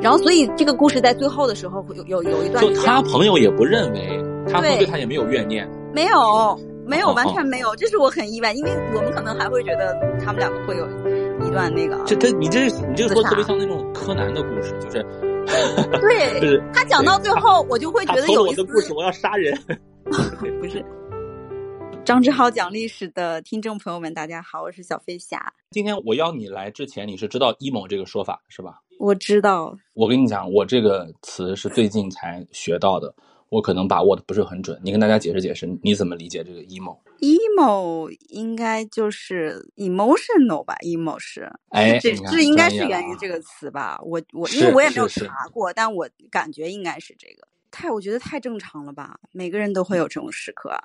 然后所以这个故事在最后的时候会有有有一段就他朋友也不认为，他朋友对他也没有怨念，没有没有完全没有，这是我很意外，因为我们可能还会觉得他们两个会有一段那个。这他你这你这个说特别像那种柯南的故事，就是。对，是他讲到最后，我就会觉得有一的故事，我要杀人。不是，张志豪讲历史的听众朋友们，大家好，我是小飞侠。今天我邀你来之前，你是知道 emo 这个说法是吧？我知道。我跟你讲，我这个词是最近才学到的。我可能把握的不是很准，你跟大家解释解释，你怎么理解这个 emo？emo 应该就是 emotional 吧？emo 是，哎，这这应该是源于这个词吧？我我因为我也没有查过，但我感觉应该是这个。太，我觉得太正常了吧？每个人都会有这种时刻啊。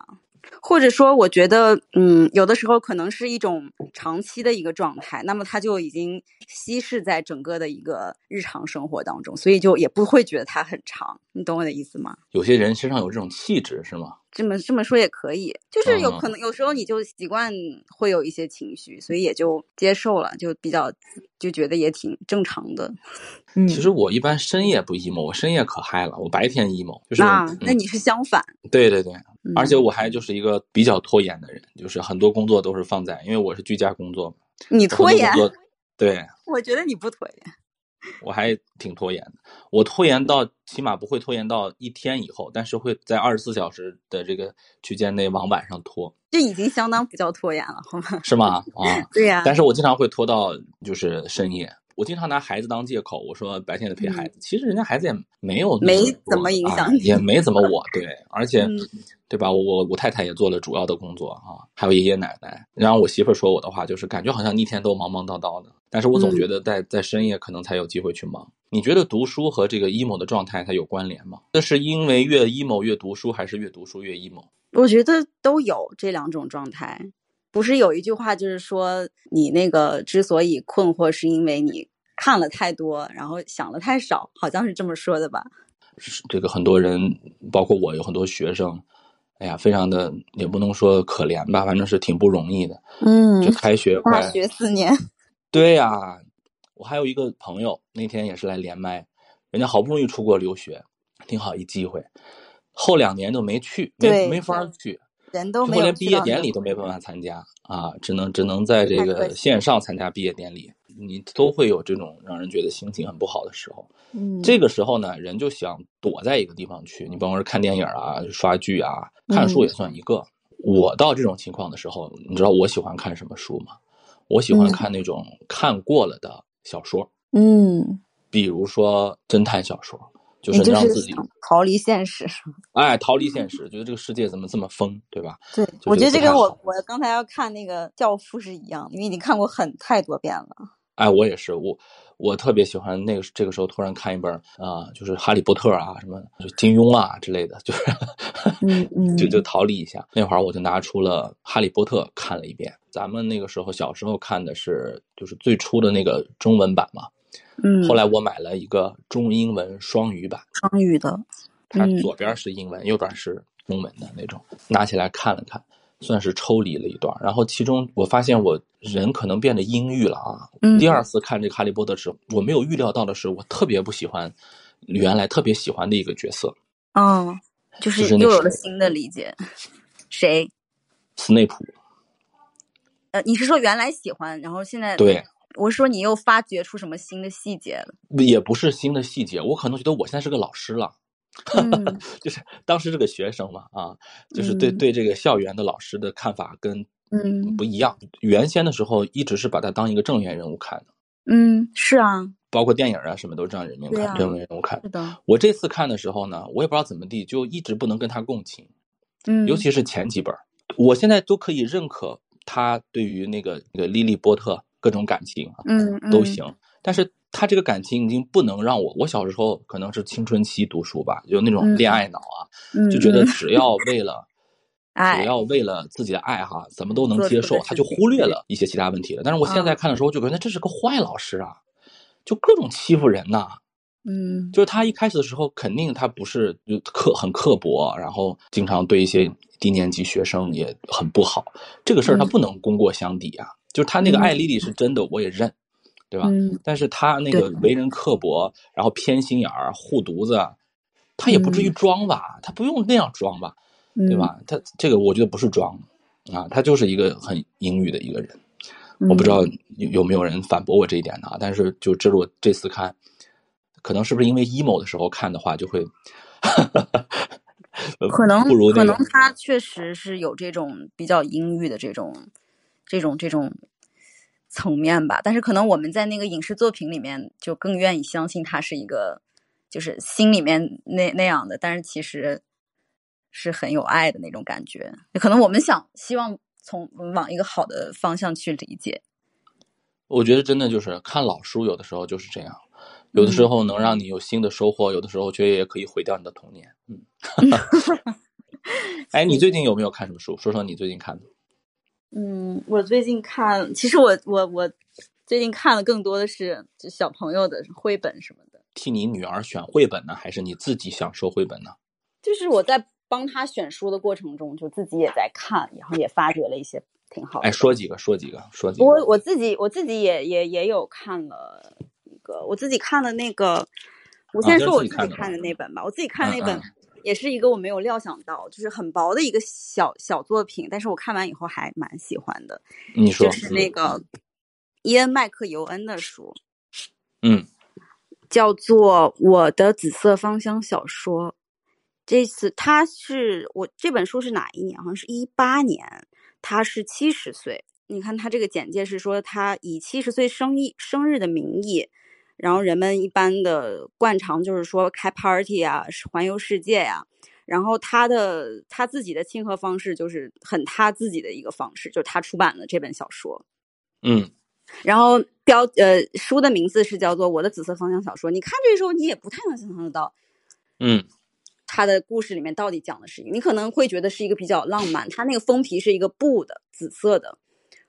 或者说，我觉得，嗯，有的时候可能是一种长期的一个状态，那么它就已经稀释在整个的一个日常生活当中，所以就也不会觉得它很长。你懂我的意思吗？有些人身上有这种气质，是吗？这么这么说也可以，就是有可能有时候你就习惯会有一些情绪，所以也就接受了，就比较就觉得也挺正常的。嗯，其实我一般深夜不 emo，我深夜可嗨了，我白天 emo，就是啊，那你是相反。对对对，而且我还就是一个比较拖延的人，就是很多工作都是放在，因为我是居家工作嘛。你拖延？对，我觉得你不拖延。我还挺拖延的，我拖延到起码不会拖延到一天以后，但是会在二十四小时的这个区间内往晚上拖，这已经相当不叫拖延了，好吗？是吗？啊，对呀。但是我经常会拖到就是深夜，我经常拿孩子当借口，我说白天得陪孩子，其实人家孩子也没有没怎么 影响，也没怎么我对，而且对吧？我我太太也做了主要的工作啊，还有爷爷奶奶，然后我媳妇说我的话就是感觉好像一天都忙忙叨叨的。但是我总觉得在在深夜可能才有机会去忙。你觉得读书和这个 emo 的状态它有关联吗？这是因为越 emo 越读书，还是越读书越 emo？我觉得都有这两种状态。不是有一句话就是说，你那个之所以困惑，是因为你看了太多，然后想了太少，好像是这么说的吧？这个很多人，包括我，有很多学生，哎呀，非常的也不能说可怜吧，反正是挺不容易的。嗯，就开学大学四年。对呀，我还有一个朋友，那天也是来连麦，人家好不容易出国留学，挺好一机会，后两年都没去，没没法去，人都没有，连毕业典礼都没办法参加啊，只能只能在这个线上参加毕业典礼，你都会有这种让人觉得心情很不好的时候。嗯，这个时候呢，人就想躲在一个地方去，你甭管是看电影啊、刷剧啊、看书也算一个。我到这种情况的时候，你知道我喜欢看什么书吗？我喜欢看那种看过了的小说，嗯，比如说侦探小说，就是让自己逃离现实。哎，逃离现实，觉得这个世界怎么这么疯，对吧？对，我觉得这跟我我刚才要看那个《教父》是一样的，因为你看过很太多遍了。哎，我也是，我我特别喜欢那个这个时候突然看一本啊，就是《哈利波特》啊，什么金庸啊之类的，就是 就就逃离一下。那会儿我就拿出了《哈利波特》看了一遍。咱们那个时候小时候看的是就是最初的那个中文版嘛，嗯，后来我买了一个中英文双语版，双语的，它左边是英文，右边是中文的那种，拿起来看了看。算是抽离了一段，然后其中我发现我人可能变得阴郁了啊。第二次看这个《哈利波特》时，我没有预料到的是，我特别不喜欢原来特别喜欢的一个角色。哦，就是又有了新的理解。谁？斯内普。呃，你是说原来喜欢，然后现在？对。我说你又发掘出什么新的细节了？也不是新的细节，我可能觉得我现在是个老师了。就是当时这个学生嘛，啊，就是对对这个校园的老师的看法跟嗯不一样。原先的时候一直是把他当一个正面人物看的，嗯，是啊，包括电影啊什么都这样人面看，正面人物看。是的。我这次看的时候呢，我也不知道怎么地，就一直不能跟他共情，嗯，尤其是前几本，我现在都可以认可他对于那个那个莉莉波特各种感情，嗯，都行，但是。他这个感情已经不能让我，我小时候可能是青春期读书吧，有那种恋爱脑啊，就觉得只要为了，只要为了自己的爱哈，怎么都能接受，他就忽略了一些其他问题了。但是我现在看的时候，就觉得这是个坏老师啊，就各种欺负人呐。嗯，就是他一开始的时候，肯定他不是就刻很刻薄，然后经常对一些低年级学生也很不好。这个事儿他不能功过相抵啊。就是他那个爱丽丽是真的，我也认。对吧？但是他那个为人刻薄，然后偏心眼儿、护犊子，他也不至于装吧？他不用那样装吧？对吧？他这个我觉得不是装啊，他就是一个很阴郁的一个人。我不知道有有没有人反驳我这一点呢？但是就这是我这次看，可能是不是因为 emo 的时候看的话，就会可能可能他确实是有这种比较阴郁的这种这种这种层面吧。但是可能我们在那个影视作品里面就更愿意相信他是一个就是心里面那那样的，但是其实是很有爱的那种感觉。可能我们想希望。从往一个好的方向去理解，我觉得真的就是看老书，有的时候就是这样，有的时候能让你有新的收获，有的时候却也可以毁掉你的童年。嗯，哎，你最近有没有看什么书？说说你最近看的。嗯，我最近看，其实我我我最近看的更多的是就小朋友的绘本什么的。替你女儿选绘本呢，还是你自己享受绘本呢？就是我在。帮她选书的过程中，就自己也在看，然后也发掘了一些挺好的。哎，说几个，说几个，说几个。我我自己我自己也也也有看了一个，我自己看的那个，我先说我自己看的那本吧。我自己看那本也是一个我没有料想到，就是很薄的一个小小作品，但是我看完以后还蛮喜欢的。你说，就是那个伊恩麦克尤恩的书，嗯，叫做《我的紫色芳香小说》。这次他是我这本书是哪一年？好像是一八年。他是七十岁。你看他这个简介是说，他以七十岁生日生日的名义，然后人们一般的惯常就是说开 party 啊，环游世界呀。然后他的他自己的亲和方式就是很他自己的一个方式，就是他出版了这本小说。嗯。然后标呃书的名字是叫做《我的紫色芳香小说》。你看这时候你也不太能想象得到。嗯。他的故事里面到底讲的是，你可能会觉得是一个比较浪漫，他那个封皮是一个布的紫色的，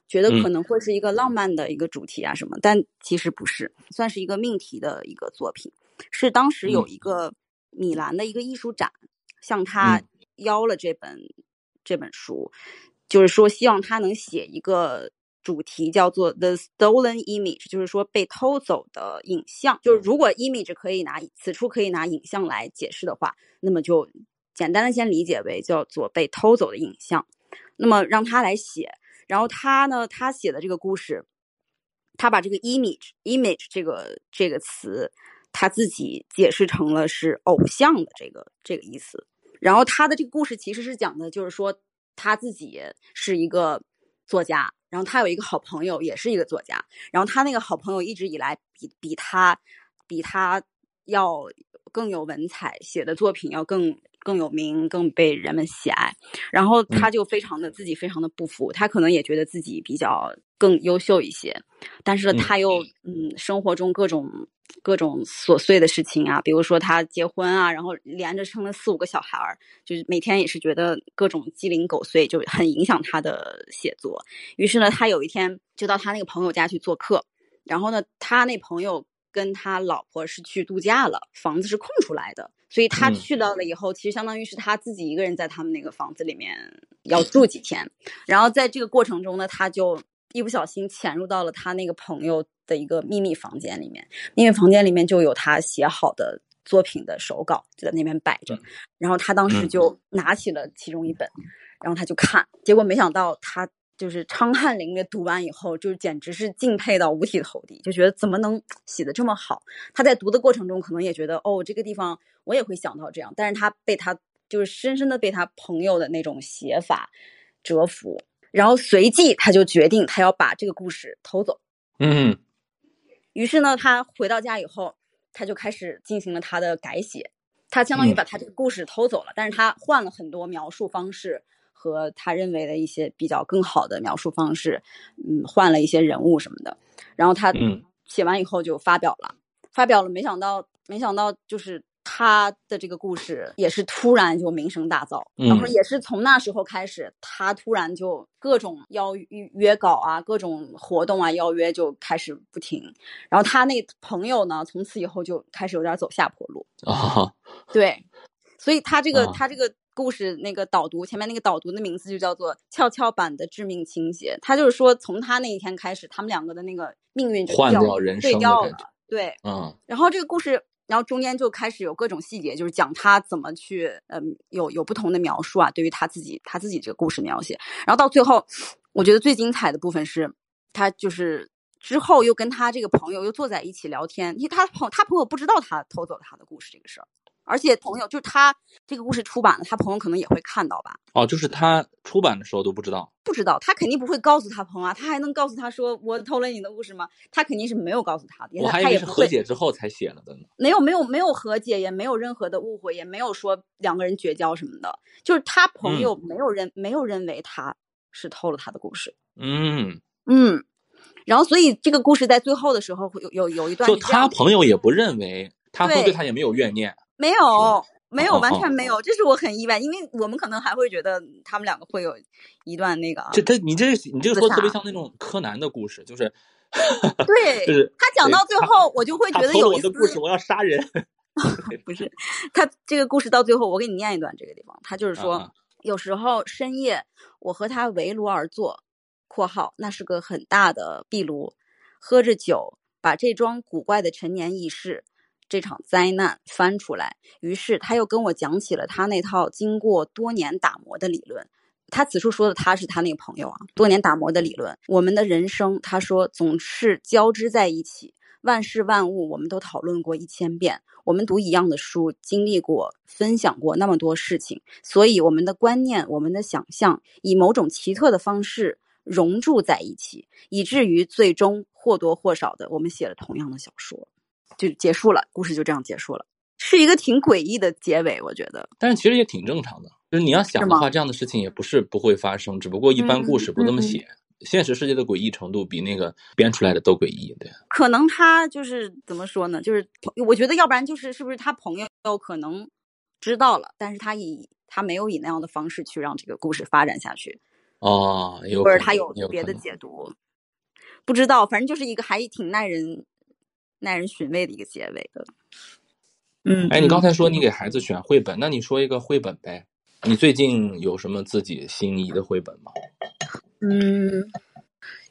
觉得可能会是一个浪漫的一个主题啊什么，但其实不是，算是一个命题的一个作品，是当时有一个米兰的一个艺术展向他邀了这本这本书，就是说希望他能写一个。主题叫做 The Stolen Image，就是说被偷走的影像。就是如果 image 可以拿此处可以拿影像来解释的话，那么就简单的先理解为叫做被偷走的影像。那么让他来写，然后他呢，他写的这个故事，他把这个 image image 这个这个词，他自己解释成了是偶像的这个这个意思。然后他的这个故事其实是讲的，就是说他自己是一个作家。然后他有一个好朋友，也是一个作家。然后他那个好朋友一直以来比比他比他要更有文采，写的作品要更更有名，更被人们喜爱。然后他就非常的自己非常的不服，他可能也觉得自己比较更优秀一些，但是他又嗯，生活中各种。各种琐碎的事情啊，比如说他结婚啊，然后连着生了四五个小孩儿，就是每天也是觉得各种鸡零狗碎，就很影响他的写作。于是呢，他有一天就到他那个朋友家去做客，然后呢，他那朋友跟他老婆是去度假了，房子是空出来的，所以他去到了以后，其实相当于是他自己一个人在他们那个房子里面要住几天。然后在这个过程中呢，他就一不小心潜入到了他那个朋友。的一个秘密房间里面，秘密房间里面就有他写好的作品的手稿，就在那边摆着。然后他当时就拿起了其中一本，然后他就看，结果没想到他就是昌汉林的读完以后，就简直是敬佩到五体投地，就觉得怎么能 写的这么好？他在读的过程中可能也觉得，哦，这个地方我也会想到这样，但是他被他就是深深的被他朋友的那种写法折服，然后随即他就决定他要把这个故事偷走。嗯。于是呢，他回到家以后，他就开始进行了他的改写。他相当于把他这个故事偷走了，但是他换了很多描述方式和他认为的一些比较更好的描述方式，嗯，换了一些人物什么的。然后他写完以后就发表了，发表了，没想到，没想到就是。他的这个故事也是突然就名声大噪，然后也是从那时候开始，他突然就各种邀约约稿啊，各种活动啊，邀约就开始不停。然后他那朋友呢，从此以后就开始有点走下坡路啊。对，所以他这个他这个故事那个导读前面那个导读的名字就叫做《跷跷板的致命倾斜》，他就是说从他那一天开始，他们两个的那个命运就换掉人生掉了，对，嗯，然后这个故事，然后中间就开始有各种细节，就是讲他怎么去，嗯，有有不同的描述啊，对于他自己他自己这个故事描写，然后到最后，我觉得最精彩的部分是，他就是之后又跟他这个朋友又坐在一起聊天，因为他朋他朋友不知道他偷走他的故事这个事儿。而且朋友就是他这个故事出版了，他朋友可能也会看到吧？哦，就是他出版的时候都不知道，不知道，他肯定不会告诉他朋友啊，他还能告诉他说我偷了你的故事吗？他肯定是没有告诉他的，我还以为是和解之后才写了的呢。没有，没有，没有和解，也没有任何的误会，也没有说两个人绝交什么的，就是他朋友没有认，没有认为他是偷了他的故事。嗯嗯，然后所以这个故事在最后的时候会有有有一段，就他朋友也不认为，他会对他也没有怨念。没有，没有，完全没有，这是我很意外，因为我们可能还会觉得他们两个会有一段那个。这他，你这你这个说特别像那种柯南的故事，就是，对，就是他讲到最后，我就会觉得有一的故事，我要杀人。不是，他这个故事到最后，我给你念一段这个地方，他就是说，有时候深夜我和他围炉而坐（括号那是个很大的壁炉），喝着酒，把这桩古怪的陈年轶事。这场灾难翻出来，于是他又跟我讲起了他那套经过多年打磨的理论。他此处说的他是他那个朋友啊，多年打磨的理论。我们的人生，他说总是交织在一起，万事万物我们都讨论过一千遍。我们读一样的书，经历过、分享过那么多事情，所以我们的观念、我们的想象，以某种奇特的方式融铸在一起，以至于最终或多或少的，我们写了同样的小说。就结束了，故事就这样结束了，是一个挺诡异的结尾，我觉得。但是其实也挺正常的，就是你要想的话，这样的事情也不是不会发生，只不过一般故事不这么写。现实世界的诡异程度比那个编出来的都诡异，对。可能他就是怎么说呢？就是我觉得，要不然就是是不是他朋友可能知道了，但是他以他没有以那样的方式去让这个故事发展下去。哦，有或者他有别的解读，不知道，反正就是一个还挺耐人。耐人寻味的一个结尾的，嗯，哎，你刚才说你给孩子选绘本，那你说一个绘本呗？你最近有什么自己心仪的绘本吗？嗯，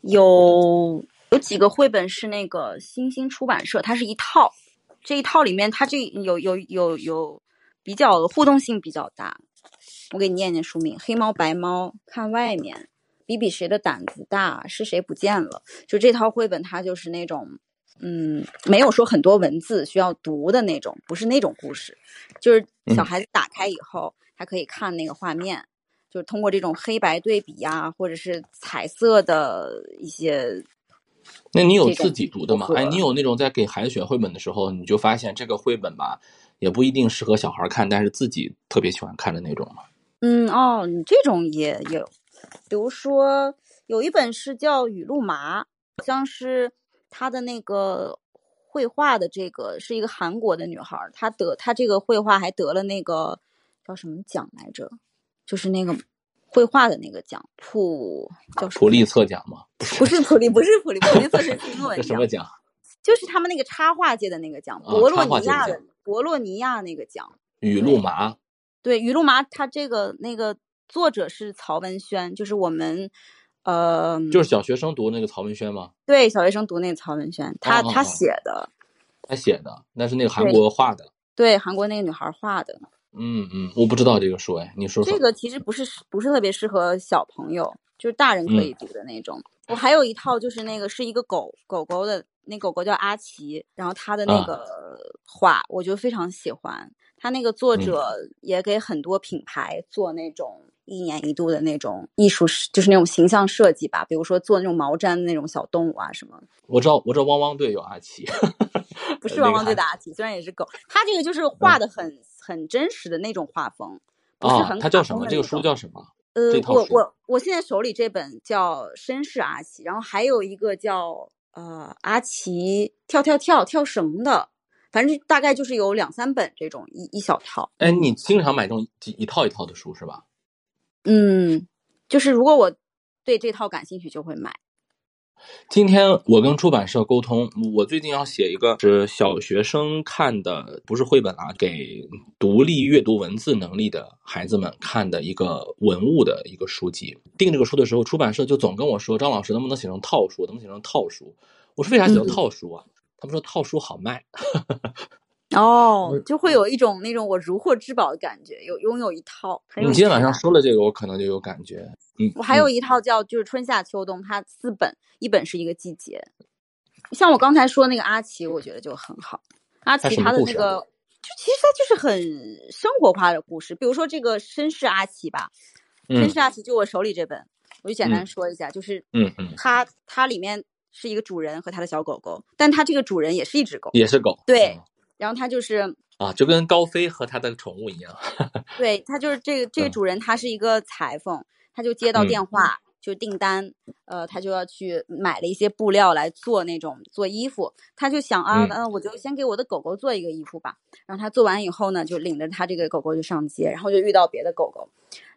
有有几个绘本是那个星星出版社，它是一套，这一套里面它这有有有有比较互动性比较大。我给你念念书名：黑猫白猫看外面，比比谁的胆子大，是谁不见了？就这套绘本，它就是那种。嗯，没有说很多文字需要读的那种，不是那种故事，就是小孩子打开以后，他可以看那个画面，就是通过这种黑白对比呀，或者是彩色的一些。那你有自己读的吗？哎，你有那种在给孩子选绘本的时候，你就发现这个绘本吧，也不一定适合小孩看，但是自己特别喜欢看的那种吗？嗯，哦，你这种也有，比如说有一本是叫《雨露麻》，好像是。她的那个绘画的这个是一个韩国的女孩，她得她这个绘画还得了那个叫什么奖来着？就是那个绘画的那个奖，普叫普利策奖吗？不是普利，不是普利，普利策是新闻奖。什么奖？就是他们那个插画界的那个奖，博洛尼亚的博洛尼亚那个奖。雨露麻。对，雨露麻，他这个那个作者是曹文轩，就是我们。呃，就是小学生读那个曹文轩吗？对，小学生读那个曹文轩，他他写的，他写的，那是那个韩国画的，对，韩国那个女孩画的。嗯嗯，我不知道这个书，哎，你说说。这个其实不是不是特别适合小朋友，就是大人可以读的那种。我还有一套，就是那个是一个狗狗狗的，那狗狗叫阿奇，然后他的那个画，我就非常喜欢。他那个作者也给很多品牌做那种。一年一度的那种艺术，就是那种形象设计吧，比如说做那种毛毡的那种小动物啊什么。我知道，我知道，汪汪队有阿奇，不是汪汪队的阿奇，虽然也是狗，他这个就是画的很很真实的那种画风，不是很。他叫什么？这个书叫什么？呃，我我我现在手里这本叫《绅士阿奇》，然后还有一个叫呃阿奇跳跳跳跳绳的，反正大概就是有两三本这种一一小套。哎，你经常买这种一套一套的书是吧？嗯，就是如果我对这套感兴趣，就会买。今天我跟出版社沟通，我最近要写一个是小学生看的，不是绘本啊，给独立阅读文字能力的孩子们看的一个文物的一个书籍。定这个书的时候，出版社就总跟我说：“张老师能不能写成套书？能不能写成套书？”我说：“为啥写成套书啊？”他们说：“套书好卖。”哦，就会有一种那种我如获至宝的感觉，有拥有一套。你今天晚上说了这个，我可能就有感觉。嗯，我还有一套叫就是春夏秋冬，它四本，一本是一个季节。像我刚才说那个阿奇，我觉得就很好。阿奇他的那个，就其实他就是很生活化的故事。比如说这个绅士阿奇吧，绅士阿奇就我手里这本，我就简单说一下，就是嗯嗯，它它里面是一个主人和他的小狗狗，但他这个主人也是一只狗，也是狗，对。然后他就是啊，就跟高飞和他的宠物一样。对他就是这个这个主人，他是一个裁缝，他就接到电话就订单，呃，他就要去买了一些布料来做那种做衣服。他就想啊，嗯，我就先给我的狗狗做一个衣服吧。然后他做完以后呢，就领着他这个狗狗就上街，然后就遇到别的狗狗，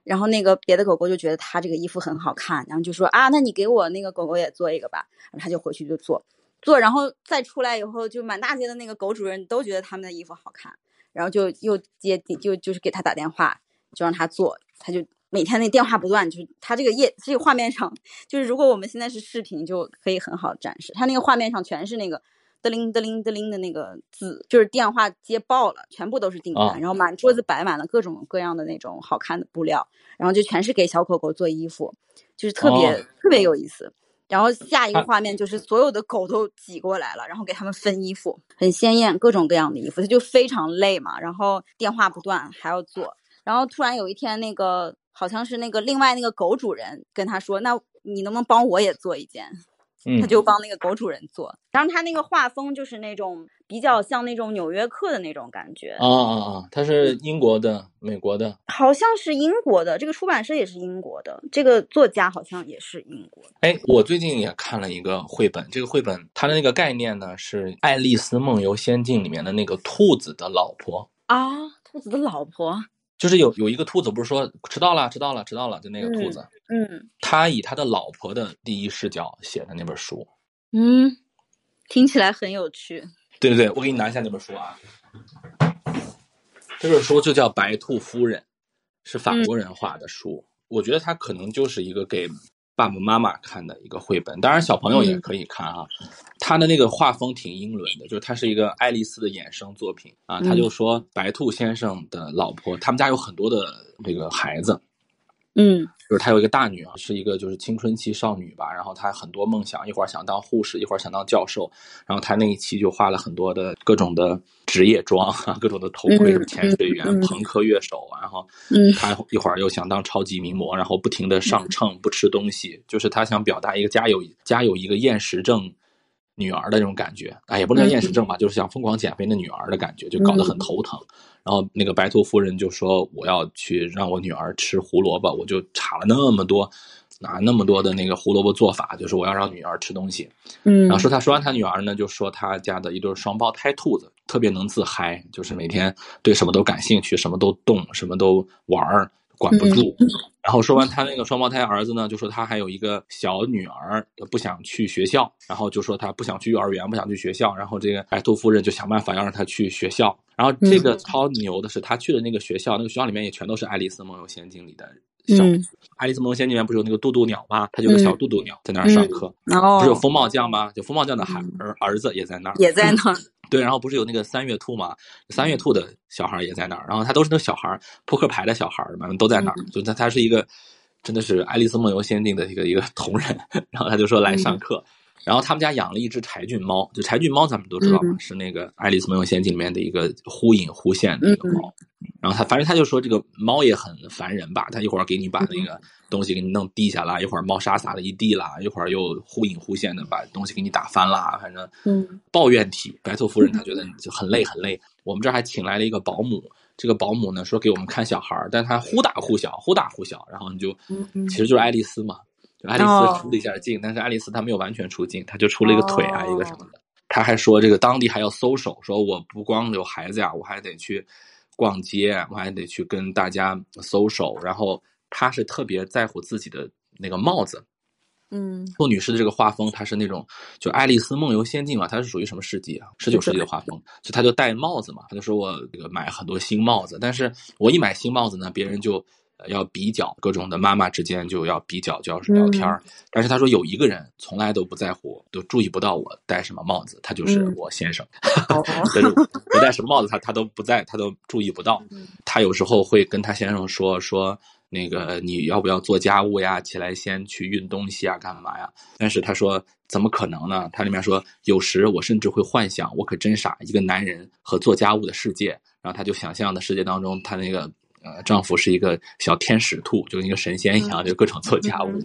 然后那个别的狗狗就觉得他这个衣服很好看，然后就说啊，那你给我那个狗狗也做一个吧。然后他就回去就做。做，然后再出来以后，就满大街的那个狗主人都觉得他们的衣服好看，然后就又接就就是给他打电话，就让他做，他就每天那电话不断，就是他这个页这个画面上，就是如果我们现在是视频，就可以很好展示，他那个画面上全是那个嘚铃嘚铃嘚铃的那个字，就是电话接爆了，全部都是订单，然后满桌子摆满了各种各样的那种好看的布料，然后就全是给小狗狗做衣服，就是特别特别有意思。然后下一个画面就是所有的狗都挤过来了，然后给他们分衣服，很鲜艳，各种各样的衣服，他就非常累嘛，然后电话不断还要做，然后突然有一天，那个好像是那个另外那个狗主人跟他说：“那你能不能帮我也做一件？”他就帮那个狗主人做，然后他那个画风就是那种比较像那种纽约客的那种感觉。啊啊啊！他是英国的、美国的，好像是英国的。这个出版社也是英国的，这个作家好像也是英国的。哎，我最近也看了一个绘本，这个绘本它的那个概念呢是《爱丽丝梦游仙境》里面的那个兔子的老婆啊，兔子的老婆。就是有有一个兔子，不是说迟到了，迟到了，迟到了，就那个兔子。嗯，他以他的老婆的第一视角写的那本书。嗯，听起来很有趣。对对对，我给你拿一下那本书啊。这本书就叫《白兔夫人》，是法国人画的书。我觉得它可能就是一个给。爸爸妈妈看的一个绘本，当然小朋友也可以看啊。他的那个画风挺英伦的，就是他是一个爱丽丝的衍生作品啊。他就说白兔先生的老婆，他们家有很多的这个孩子。嗯，就是她有一个大女儿，是一个就是青春期少女吧，然后她很多梦想，一会儿想当护士，一会儿想当教授，然后她那一期就画了很多的各种的职业装，各种的头盔，什么潜水员、朋克乐手，然后她一会儿又想当超级名模，然后不停的上秤，不吃东西，就是她想表达一个家有家有一个厌食症。女儿的那种感觉，哎，也不能叫厌食症吧，就是想疯狂减肥那女儿的感觉，就搞得很头疼。然后那个白兔夫人就说：“我要去让我女儿吃胡萝卜，我就查了那么多，拿那么多的那个胡萝卜做法，就是我要让女儿吃东西。”嗯，然后说他说完他女儿呢，就说他家的一对双胞胎兔子特别能自嗨，就是每天对什么都感兴趣，什么都动，什么都玩儿。管不住，然后说完他那个双胞胎儿子呢，就说他还有一个小女儿不想去学校，然后就说他不想去幼儿园，不想去学校，然后这个白兔夫人就想办法要让他去学校，然后这个超牛的是他去的那个学校，那个学校里面也全都是《爱丽丝梦游仙境》里的小，《爱丽丝梦游仙境》里面不是有那个渡渡鸟吗？它就有个小渡渡鸟在那儿上课，不是有风暴将吗？就风暴将的孩儿儿子也在那儿，也在那儿。对，然后不是有那个三月兔嘛？三月兔的小孩也在那儿，然后他都是那小孩扑克牌的小孩嘛，都在那儿。就他他是一个，真的是《爱丽丝梦游仙境》的一个一个同人。然后他就说来上课。然后他们家养了一只柴郡猫，就柴郡猫咱们都知道嘛，是那个《爱丽丝梦游仙境》里面的一个忽隐忽现的一个猫。然后他反正他就说这个猫也很烦人吧，他一会儿给你把那个东西给你弄地下啦，一会儿猫砂撒了一地啦，一会儿又忽隐忽现的把东西给你打翻啦，反正抱怨体。白兔夫人她觉得就很累很累。我们这儿还请来了一个保姆，这个保姆呢说给我们看小孩儿，但他忽大忽小，忽大忽小，然后你就其实就是爱丽丝嘛，就爱丽丝出了一下镜，但是爱丽丝她没有完全出镜，她就出了一个腿啊一个什么的。她还说这个当地还要搜手，说我不光有孩子呀，我还得去。逛街，我还得去跟大家搜手，然后她是特别在乎自己的那个帽子，嗯，杜女士的这个画风，她是那种就《爱丽丝梦游仙境》嘛，她是属于什么世纪啊？十九世纪的画风，所以她就戴帽子嘛，她就说我这个买很多新帽子，但是我一买新帽子呢，别人就要比较，各种的妈妈之间就要比较，就要聊天儿。但是她说有一个人从来都不在乎，都注意不到我戴什么帽子，他就是我先生。但是我戴什么帽子，他他都不在，他都注意不到。他有时候会跟他先生说说。那个你要不要做家务呀？起来先去运东西啊，干嘛呀？但是他说怎么可能呢？他里面说有时我甚至会幻想，我可真傻，一个男人和做家务的世界。然后他就想象的世界当中，他那个呃丈夫是一个小天使兔，就跟一个神仙一样，就各种做家务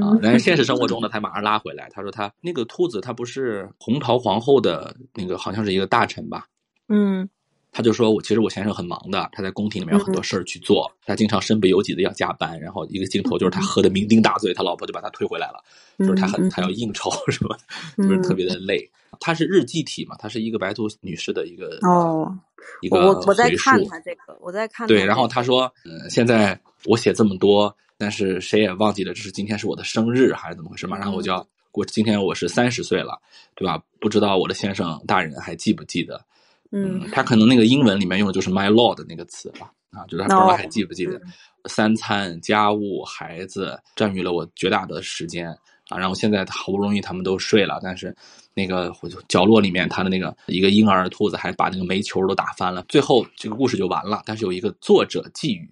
啊。但是现实生活中呢，他马上拉回来，他说他那个兔子，他不是红桃皇后的那个，好像是一个大臣吧？嗯。他就说：“我其实我先生很忙的，他在宫廷里面有很多事儿去做，他经常身不由己的要加班。然后一个镜头就是他喝的酩酊大醉，他老婆就把他推回来了，就是他很他要应酬什么，就是特别的累。他是日记体嘛，他是一个白兔女士的一个哦，一个我我在看他这个，我在看对。然后他说：嗯，现在我写这么多，但是谁也忘记了这是今天是我的生日还是怎么回事？马上我就要过，今天我是三十岁了，对吧？不知道我的先生大人还记不记得？”嗯，他可能那个英文里面用的就是 my lord 那个词吧，啊，就是他不知道还记不记得，三餐、家务、孩子占据了我绝大的时间啊。然后现在好不容易他们都睡了，但是那个角落里面他的那个一个婴儿兔子还把那个煤球都打翻了。最后这个故事就完了，但是有一个作者寄语，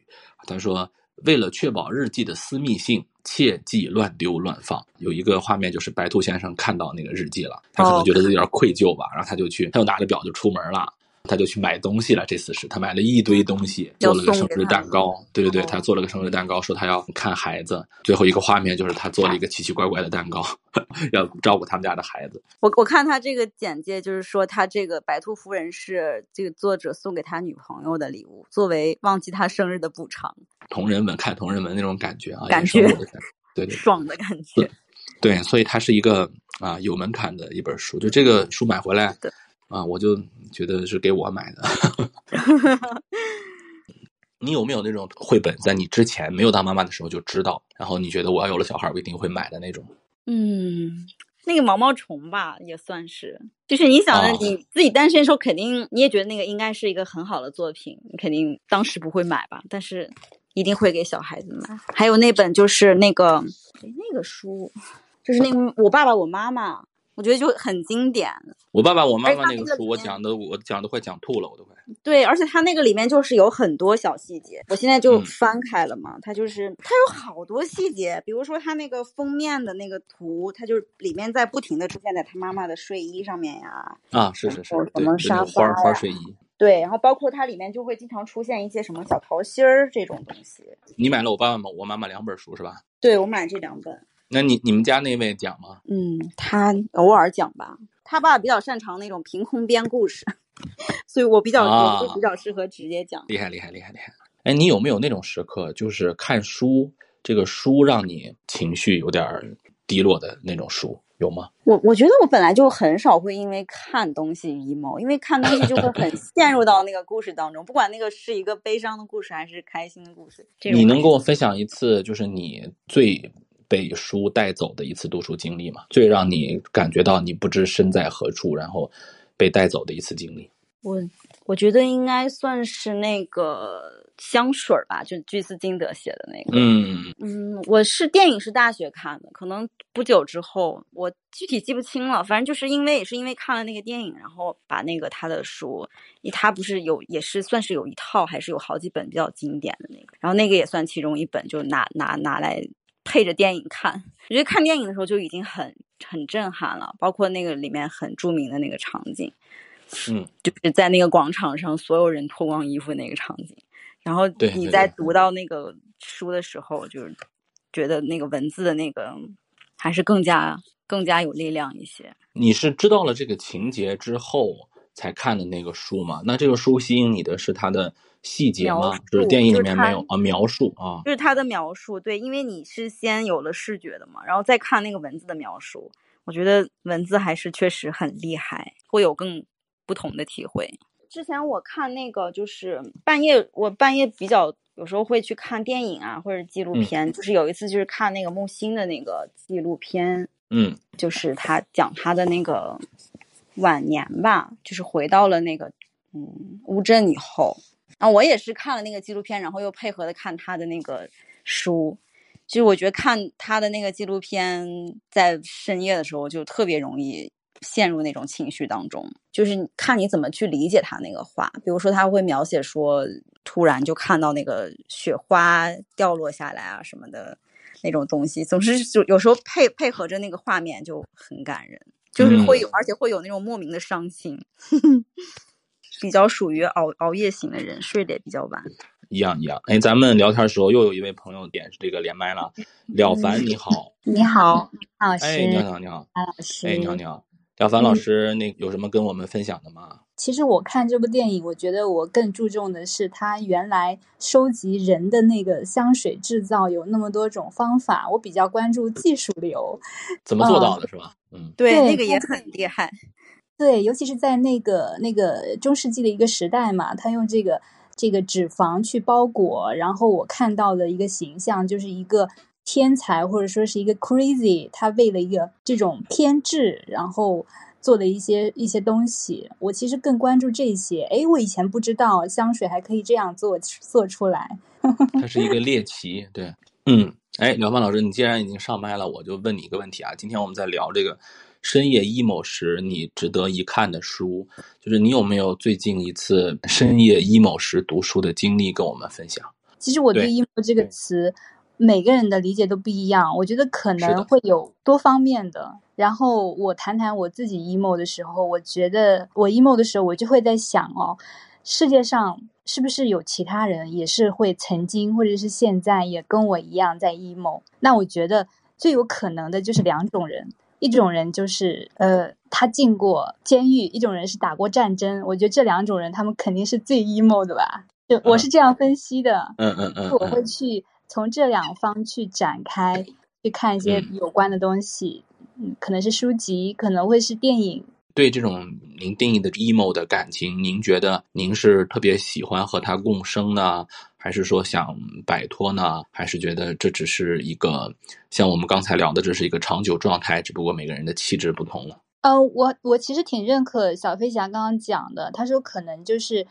他说为了确保日记的私密性，切忌乱丢乱放。有一个画面就是白兔先生看到那个日记了，他可能觉得有点愧疚吧，然后他就去，他就拿着表就出门了。他就去买东西了，这次是他买了一堆东西，做了个生日蛋糕。对对对，他做了个生日蛋糕，说他要看孩子。最后一个画面就是他做了一个奇奇怪怪的蛋糕，要照顾他们家的孩子。我我看他这个简介，就是说他这个白兔夫人是这个作者送给他女朋友的礼物，作为忘记他生日的补偿。同人文看同人文那种感觉啊，感觉对对爽的感觉。对，所以它是一个啊有门槛的一本书。就这个书买回来。啊，我就觉得是给我买的。你有没有那种绘本，在你之前没有当妈妈的时候就知道，然后你觉得我要有了小孩，我一定会买的那种？嗯，那个毛毛虫吧，也算是。就是你想着你自己单身的时候，肯定你也觉得那个应该是一个很好的作品，你肯定当时不会买吧？但是一定会给小孩子买。还有那本就是那个那个书，就是那个我爸爸我妈妈。我觉得就很经典。我爸爸我妈妈那个书，我讲的我讲的快讲吐了，我都快。对，而且它那个里面就是有很多小细节。我现在就翻开了嘛，它就是它有好多细节，比如说它那个封面的那个图，它就是里面在不停的出现在他妈妈的睡衣上面呀。啊，是是是，什么沙发花睡衣。对，然后包括它里面就会经常出现一些什么小桃心儿这种东西。你买了我爸爸我妈妈两本书是吧？对，我买这两本。那你你们家那位讲吗？嗯，他偶尔讲吧。他爸爸比较擅长那种凭空编故事，所以我比较我就比较适合直接讲。厉害厉害厉害厉害！哎，你有没有那种时刻，就是看书，这个书让你情绪有点低落的那种书？有吗？我我觉得我本来就很少会因为看东西 emo，因为看东西就会很 陷入到那个故事当中，不管那个是一个悲伤的故事还是开心的故事。你能跟我分享一次，就是你最。被书带走的一次读书经历嘛，最让你感觉到你不知身在何处，然后被带走的一次经历。我我觉得应该算是那个香水吧，就居斯金德写的那个。嗯嗯，我是电影是大学看的，可能不久之后，我具体记不清了。反正就是因为也是因为看了那个电影，然后把那个他的书，他不是有也是算是有一套，还是有好几本比较经典的那个，然后那个也算其中一本，就拿拿拿来。配着电影看，我觉得看电影的时候就已经很很震撼了，包括那个里面很著名的那个场景，嗯，就是在那个广场上所有人脱光衣服那个场景，然后你在读到那个书的时候，就是觉得那个文字的那个还是更加更加有力量一些。你是知道了这个情节之后才看的那个书嘛？那这个书吸引你的是它的？细节吗？就是电影里面没有啊，描述啊，就是它的描述。对，因为你是先有了视觉的嘛，然后再看那个文字的描述，我觉得文字还是确实很厉害，会有更不同的体会。之前我看那个就是半夜，我半夜比较有时候会去看电影啊，或者纪录片。就是有一次，就是看那个木心的那个纪录片，嗯，就是他讲他的那个晚年吧，就是回到了那个嗯乌镇以后。啊，我也是看了那个纪录片，然后又配合的看他的那个书。其实我觉得看他的那个纪录片，在深夜的时候就特别容易陷入那种情绪当中，就是看你怎么去理解他那个话。比如说他会描写说，突然就看到那个雪花掉落下来啊什么的那种东西，总是就有时候配配合着那个画面就很感人，就是会有，而且会有那种莫名的伤心。比较属于熬熬夜型的人，睡得也比较晚。一样一样，哎，咱们聊天的时候又有一位朋友点这个连麦了，了凡你好，你好，老师，哎，你好你好，老师，哎，你好你好，了凡老师，那有什么跟我们分享的吗？其实我看这部电影，我觉得我更注重的是他原来收集人的那个香水制造有那么多种方法，我比较关注技术流，怎么做到的，是吧？嗯，对，那个也很厉害。对，尤其是在那个那个中世纪的一个时代嘛，他用这个这个脂肪去包裹，然后我看到的一个形象就是一个天才或者说是一个 crazy，他为了一个这种偏执，然后做的一些一些东西。我其实更关注这些。哎，我以前不知道香水还可以这样做做出来。它是一个猎奇，对，嗯，哎，廖芳老师，你既然已经上麦了，我就问你一个问题啊。今天我们在聊这个。深夜 emo 时，你值得一看的书，就是你有没有最近一次深夜 emo 时读书的经历跟我们分享？其实我对 emo 这个词，每个人的理解都不一样。我觉得可能会有多方面的。然后我谈谈我自己 emo 的时候，我觉得我 emo 的时候，我就会在想哦，世界上是不是有其他人也是会曾经或者是现在也跟我一样在 emo？那我觉得最有可能的就是两种人。一种人就是，呃，他进过监狱；一种人是打过战争。我觉得这两种人，他们肯定是最 emo 的吧？就我是这样分析的。嗯嗯嗯。我会去从这两方去展开，去看一些有关的东西。嗯，可能是书籍，可能会是电影。对这种您定义的 emo 的感情，您觉得您是特别喜欢和他共生呢，还是说想摆脱呢？还是觉得这只是一个像我们刚才聊的，这是一个长久状态，只不过每个人的气质不同了。呃，我我其实挺认可小飞侠刚刚讲的，他说可能就是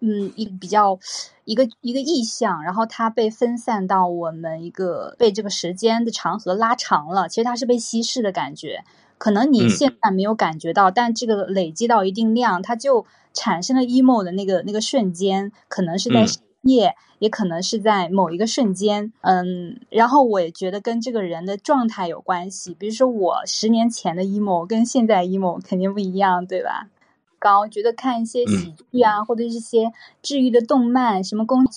嗯一比较一个一个意象，然后它被分散到我们一个被这个时间的长河拉长了，其实它是被稀释的感觉。可能你现在没有感觉到，但这个累积到一定量，它就产生了 emo 的那个那个瞬间，可能是在深夜，也可能是在某一个瞬间。嗯，然后我也觉得跟这个人的状态有关系。比如说我十年前的 emo 跟现在 emo 肯定不一样，对吧？刚觉得看一些喜剧啊，或者是一些治愈的动漫，什么宫剧，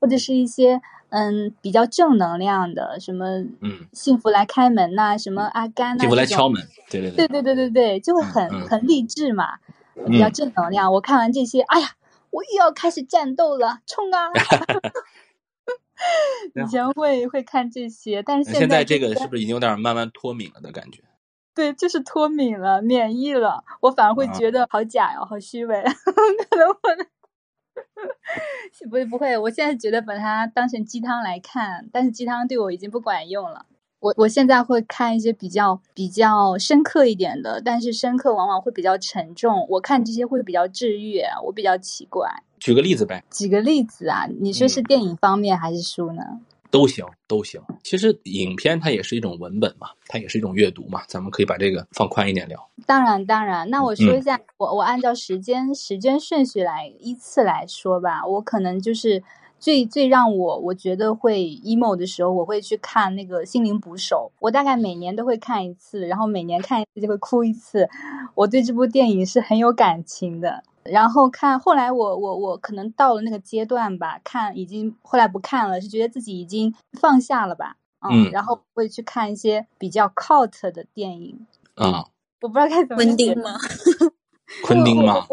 或者是一些。嗯，比较正能量的，什么嗯，幸福来开门呐，什么阿甘呐，幸福来敲门，对对对，对对对对对，就会很很励志嘛，比较正能量。我看完这些，哎呀，我又要开始战斗了，冲啊！以前会会看这些，但是现在这个是不是已经有点慢慢脱敏了的感觉？对，就是脱敏了，免疫了，我反而会觉得好假哦，好虚伪，可能我。不会不会，我现在觉得把它当成鸡汤来看，但是鸡汤对我已经不管用了。我我现在会看一些比较比较深刻一点的，但是深刻往往会比较沉重。我看这些会比较治愈，我比较奇怪。举个例子呗。举个例子啊，你说是电影方面还是书呢？都行，都行。其实影片它也是一种文本嘛，它也是一种阅读嘛，咱们可以把这个放宽一点聊。当然，当然。那我说一下，我我按照时间时间顺序来依次来说吧。我可能就是最最让我我觉得会 emo 的时候，我会去看那个《心灵捕手》。我大概每年都会看一次，然后每年看一次就会哭一次。我对这部电影是很有感情的。然后看，后来我我我可能到了那个阶段吧，看已经后来不看了，是觉得自己已经放下了吧，嗯，然后会去看一些比较 cult 的电影，啊，我不知道该怎么昆汀吗？昆汀吗？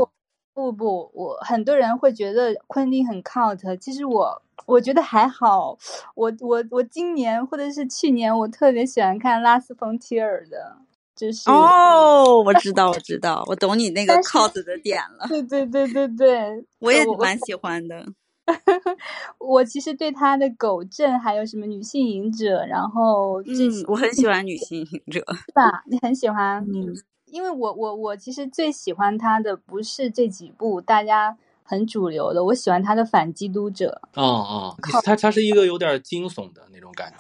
不不，我很多人会觉得昆汀很 cult，其实我我觉得还好，我我我今年或者是去年，我特别喜欢看拉斯冯提尔的。就是哦，我知道，我知道，我懂你那个 cos 的点了。对对对对对，我也蛮喜欢的。我其实对他的《狗镇》还有什么《女性隐者》，然后嗯，我很喜欢《女性隐者 》，是吧？你很喜欢？嗯，因为我我我其实最喜欢他的不是这几部大家很主流的，我喜欢他的《反基督者》。哦哦，他他是一个有点惊悚的那种感觉。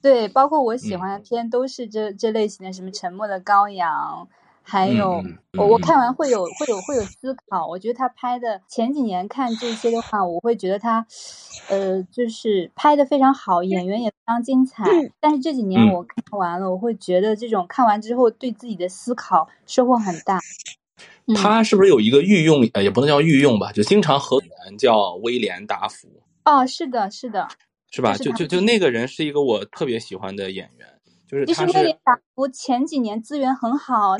对，包括我喜欢的片都是这这类型的，什么《沉默的羔羊》。还有我我看完会有会有会有思考，我觉得他拍的前几年看这些的话，我会觉得他，呃，就是拍的非常好，演员也非常精彩。但是这几年我看完了，我会觉得这种看完之后对自己的思考收获很大。他是不是有一个御用？呃，也不能叫御用吧，就经常合演叫威廉达福。哦，是的，是的，是吧？就就就那个人是一个我特别喜欢的演员，就是其实威廉达福前几年资源很好。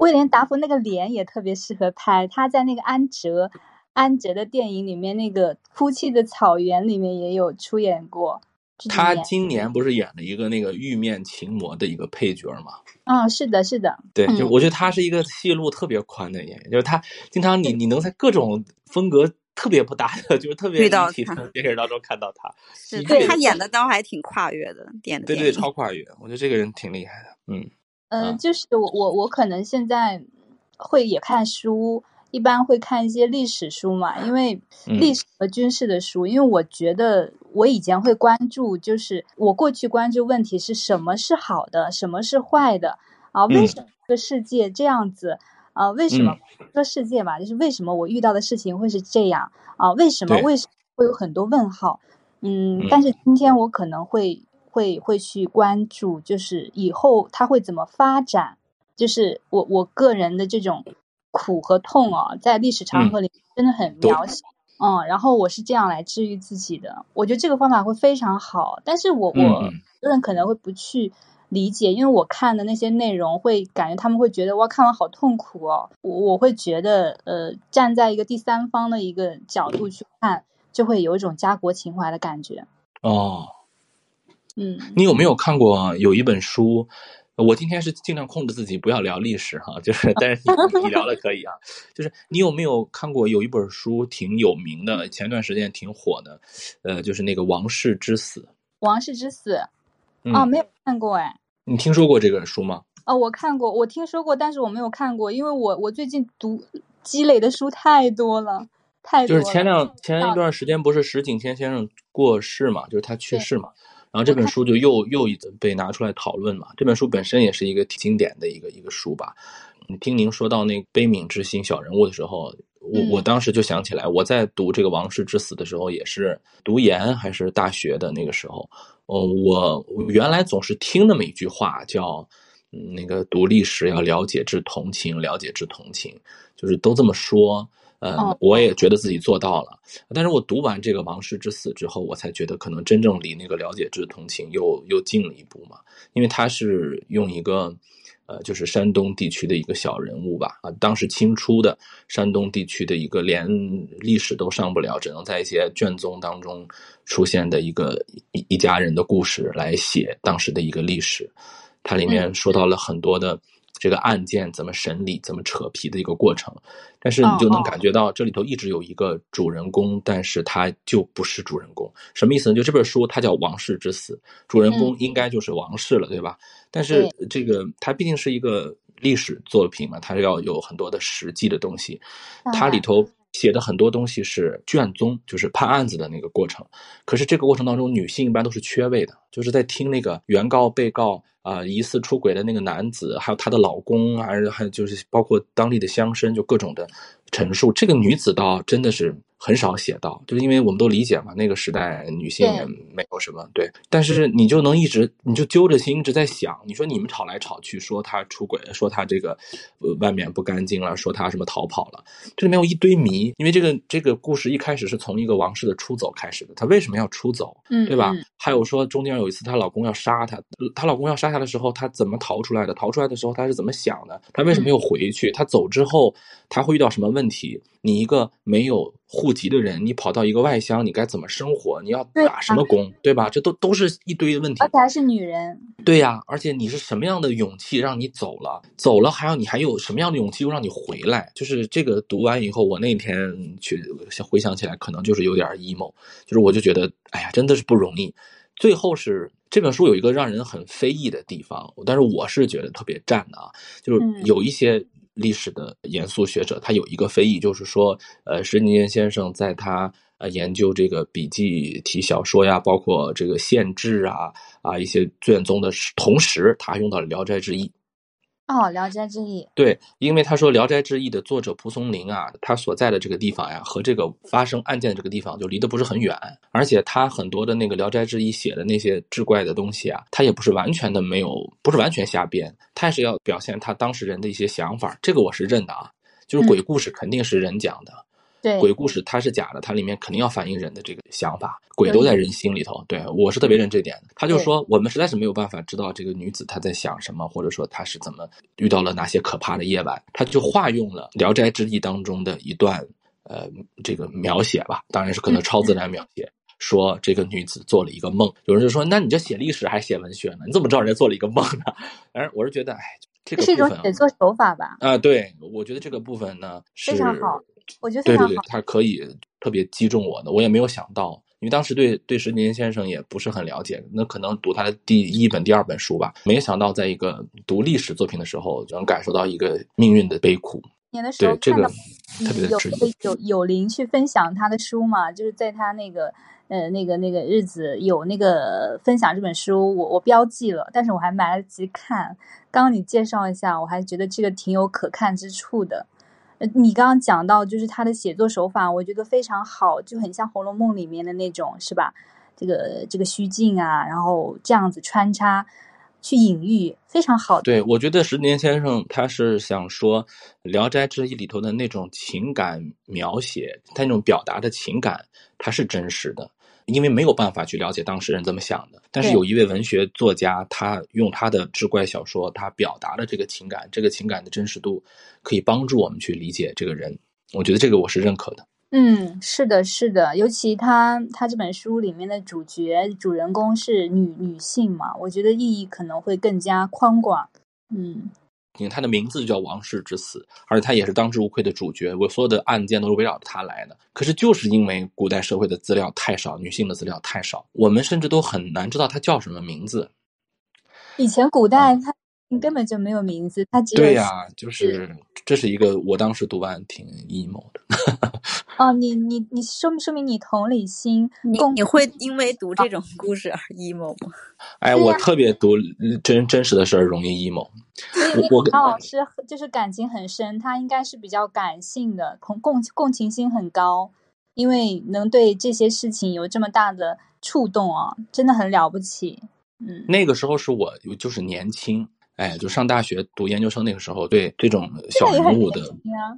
威廉达福那个脸也特别适合拍，他在那个安哲安哲的电影里面，那个《哭泣的草原》里面也有出演过。他今年不是演了一个那个玉面情魔的一个配角吗？嗯，是的，是的。对，就我觉得他是一个戏路特别宽的演员，就是他经常你你能在各种风格特别不搭的，就是特别遇到电影当中看到他。是，对他演的倒还挺跨越的，演的对对超跨越，我觉得这个人挺厉害的，嗯。嗯，就是我我我可能现在会也看书，一般会看一些历史书嘛，因为历史和军事的书，因为我觉得我以前会关注，就是我过去关注问题是什么是好的，什么是坏的啊？为什么这个世界这样子啊？为什么说世界吧？就是为什么我遇到的事情会是这样啊？为什么为什么会有很多问号？嗯，但是今天我可能会。会会去关注，就是以后它会怎么发展，就是我我个人的这种苦和痛啊，在历史长河里真的很渺小，嗯，然后我是这样来治愈自己的，我觉得这个方法会非常好，但是我我个人可能会不去理解，因为我看的那些内容会感觉他们会觉得哇，看完好痛苦哦，我我会觉得呃，站在一个第三方的一个角度去看，就会有一种家国情怀的感觉哦。嗯，你有没有看过有一本书？我今天是尽量控制自己不要聊历史哈，就是但是你你聊的可以啊。就是你有没有看过有一本书挺有名的，前段时间挺火的，呃，就是那个《王室之死》。王室之死，啊，没有看过哎。你听说过这本书吗？哦，我看过，我听说过，但是我没有看过，因为我我最近读积累的书太多了，太多。就是前两前一段时间不是石景谦先生过世嘛，就是他去世嘛。然后这本书就又又一次被拿出来讨论嘛。这本书本身也是一个挺经典的一个一个书吧。听您说到那悲悯之心小人物的时候，我我当时就想起来，我在读这个王室之死的时候，也是读研还是大学的那个时候。哦，我原来总是听那么一句话，叫那个读历史要了解之同情，了解之同情，就是都这么说。嗯，我也觉得自己做到了，但是我读完这个《王室之死》之后，我才觉得可能真正离那个了解之同情又又近了一步嘛，因为他是用一个，呃，就是山东地区的一个小人物吧，啊，当时清初的山东地区的一个连历史都上不了，只能在一些卷宗当中出现的一个一一家人的故事来写当时的一个历史，它里面说到了很多的。这个案件怎么审理、怎么扯皮的一个过程，但是你就能感觉到这里头一直有一个主人公，但是他就不是主人公。什么意思呢？就这本书它叫《王室之死》，主人公应该就是王室了，对吧？但是这个它毕竟是一个历史作品嘛，它要有很多的实际的东西，它里头。写的很多东西是卷宗，就是判案子的那个过程。可是这个过程当中，女性一般都是缺位的，就是在听那个原告、被告啊疑似出轨的那个男子，还有她的老公，还是还有就是包括当地的乡绅，就各种的陈述。这个女子倒真的是。很少写到，就是因为我们都理解嘛，那个时代女性也没有什么对，但是你就能一直，你就揪着心一直在想，你说你们吵来吵去，说他出轨，说他这个呃外面不干净了，说他什么逃跑了，这里面有一堆谜，因为这个这个故事一开始是从一个王室的出走开始的，她为什么要出走，嗯，对吧？还有说中间有一次她老公要杀她，她老公要杀她的时候，她怎么逃出来的？逃出来的时候她是怎么想的？她为什么又回去？她走之后她会遇到什么问题？你一个没有户籍的人，你跑到一个外乡，你该怎么生活？你要打什么工，对吧？这都都是一堆问题。而且还是女人。对呀，而且你是什么样的勇气让你走了？走了还要你还有什么样的勇气又让你回来？就是这个读完以后，我那天去回想起来，可能就是有点 emo，就是我就觉得，哎呀，真的是不容易。最后是这本书有一个让人很非议的地方，但是我是觉得特别赞的啊，就是有一些。历史的严肃学者，他有一个非议，就是说，呃，石年先生在他呃研究这个笔记体小说呀，包括这个县志啊啊一些卷宗的同时，他还用到了《聊斋志异》。哦，《聊斋志异》对，因为他说《聊斋志异》的作者蒲松龄啊，他所在的这个地方呀，和这个发生案件的这个地方就离得不是很远，而且他很多的那个《聊斋志异》写的那些志怪的东西啊，他也不是完全的没有，不是完全瞎编，他也是要表现他当事人的一些想法，这个我是认的啊，就是鬼故事肯定是人讲的。鬼故事它是假的，它里面肯定要反映人的这个想法，鬼都在人心里头。对我是特别认这点的。他就说，我们实在是没有办法知道这个女子她在想什么，或者说她是怎么遇到了哪些可怕的夜晚。他就化用了《聊斋志异》当中的一段呃这个描写吧，当然是可能超自然描写，说这个女子做了一个梦。有人就说，那你这写历史还写文学呢？你怎么知道人家做了一个梦呢？反正我是觉得，哎，这个是一种写作手法吧？啊，对，我觉得这个部分呢非常好。我觉得对对对，他可以特别击中我的，我也没有想到，因为当时对对石年先生也不是很了解，那可能读他的第一本、第二本书吧，没想到在一个读历史作品的时候，就能感受到一个命运的悲苦。年的时候看到有有有灵去分享他的书嘛，就是在他那个呃那个那个日子有那个分享这本书，我我标记了，但是我还没来得及看。刚刚你介绍一下，我还觉得这个挺有可看之处的。呃，你刚刚讲到就是他的写作手法，我觉得非常好，就很像《红楼梦》里面的那种，是吧？这个这个虚境啊，然后这样子穿插去隐喻，非常好。对，我觉得十年先生他是想说《聊斋志异》里头的那种情感描写，他那种表达的情感，它是真实的。因为没有办法去了解当事人怎么想的，但是有一位文学作家，他用他的志怪小说，他表达了这个情感，这个情感的真实度，可以帮助我们去理解这个人。我觉得这个我是认可的。嗯，是的，是的，尤其他他这本书里面的主角主人公是女女性嘛，我觉得意义可能会更加宽广。嗯。因为他的名字就叫王室之死，而且他也是当之无愧的主角。我所有的案件都是围绕着他来的。可是就是因为古代社会的资料太少，女性的资料太少，我们甚至都很难知道他叫什么名字。以前古代他根本就没有名字，他只对呀，就是这是一个我当时读完挺 emo 的。哦，你你你说明说明你同理心，你你会因为读这种故事而 emo 吗？哎，我特别读真真实的事儿容易 emo。我张老师就是感情很深，他应该是比较感性的，共共共情心很高，因为能对这些事情有这么大的触动啊，真的很了不起。嗯，那个时候是我就是年轻。哎，就上大学读研究生那个时候，对这种小人物的，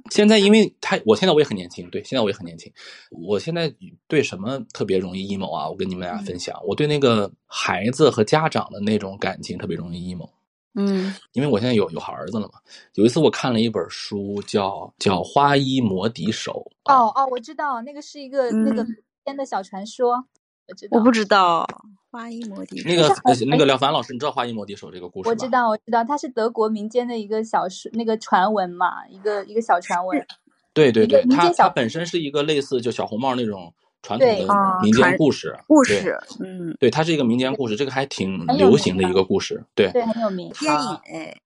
现在因为他，我现在我也很年轻，对，现在我也很年轻。我现在对什么特别容易 emo 啊？我跟你们俩分享，我对那个孩子和家长的那种感情特别容易 emo。嗯，因为我现在有有儿子了嘛。有一次我看了一本书，叫叫《花衣魔笛手》。哦哦，我知道，那个是一个那个编的小传说。我知道，我不知道。花衣魔笛那个那个廖凡老师，你知道花衣魔笛手这个故事吗？我知道，我知道，它是德国民间的一个小说，那个传闻嘛，一个一个小传闻。对对对，它它本身是一个类似就小红帽那种传统的民间故事。故事，嗯，对，它是一个民间故事，这个还挺流行的一个故事。对对，很有名。电影哎，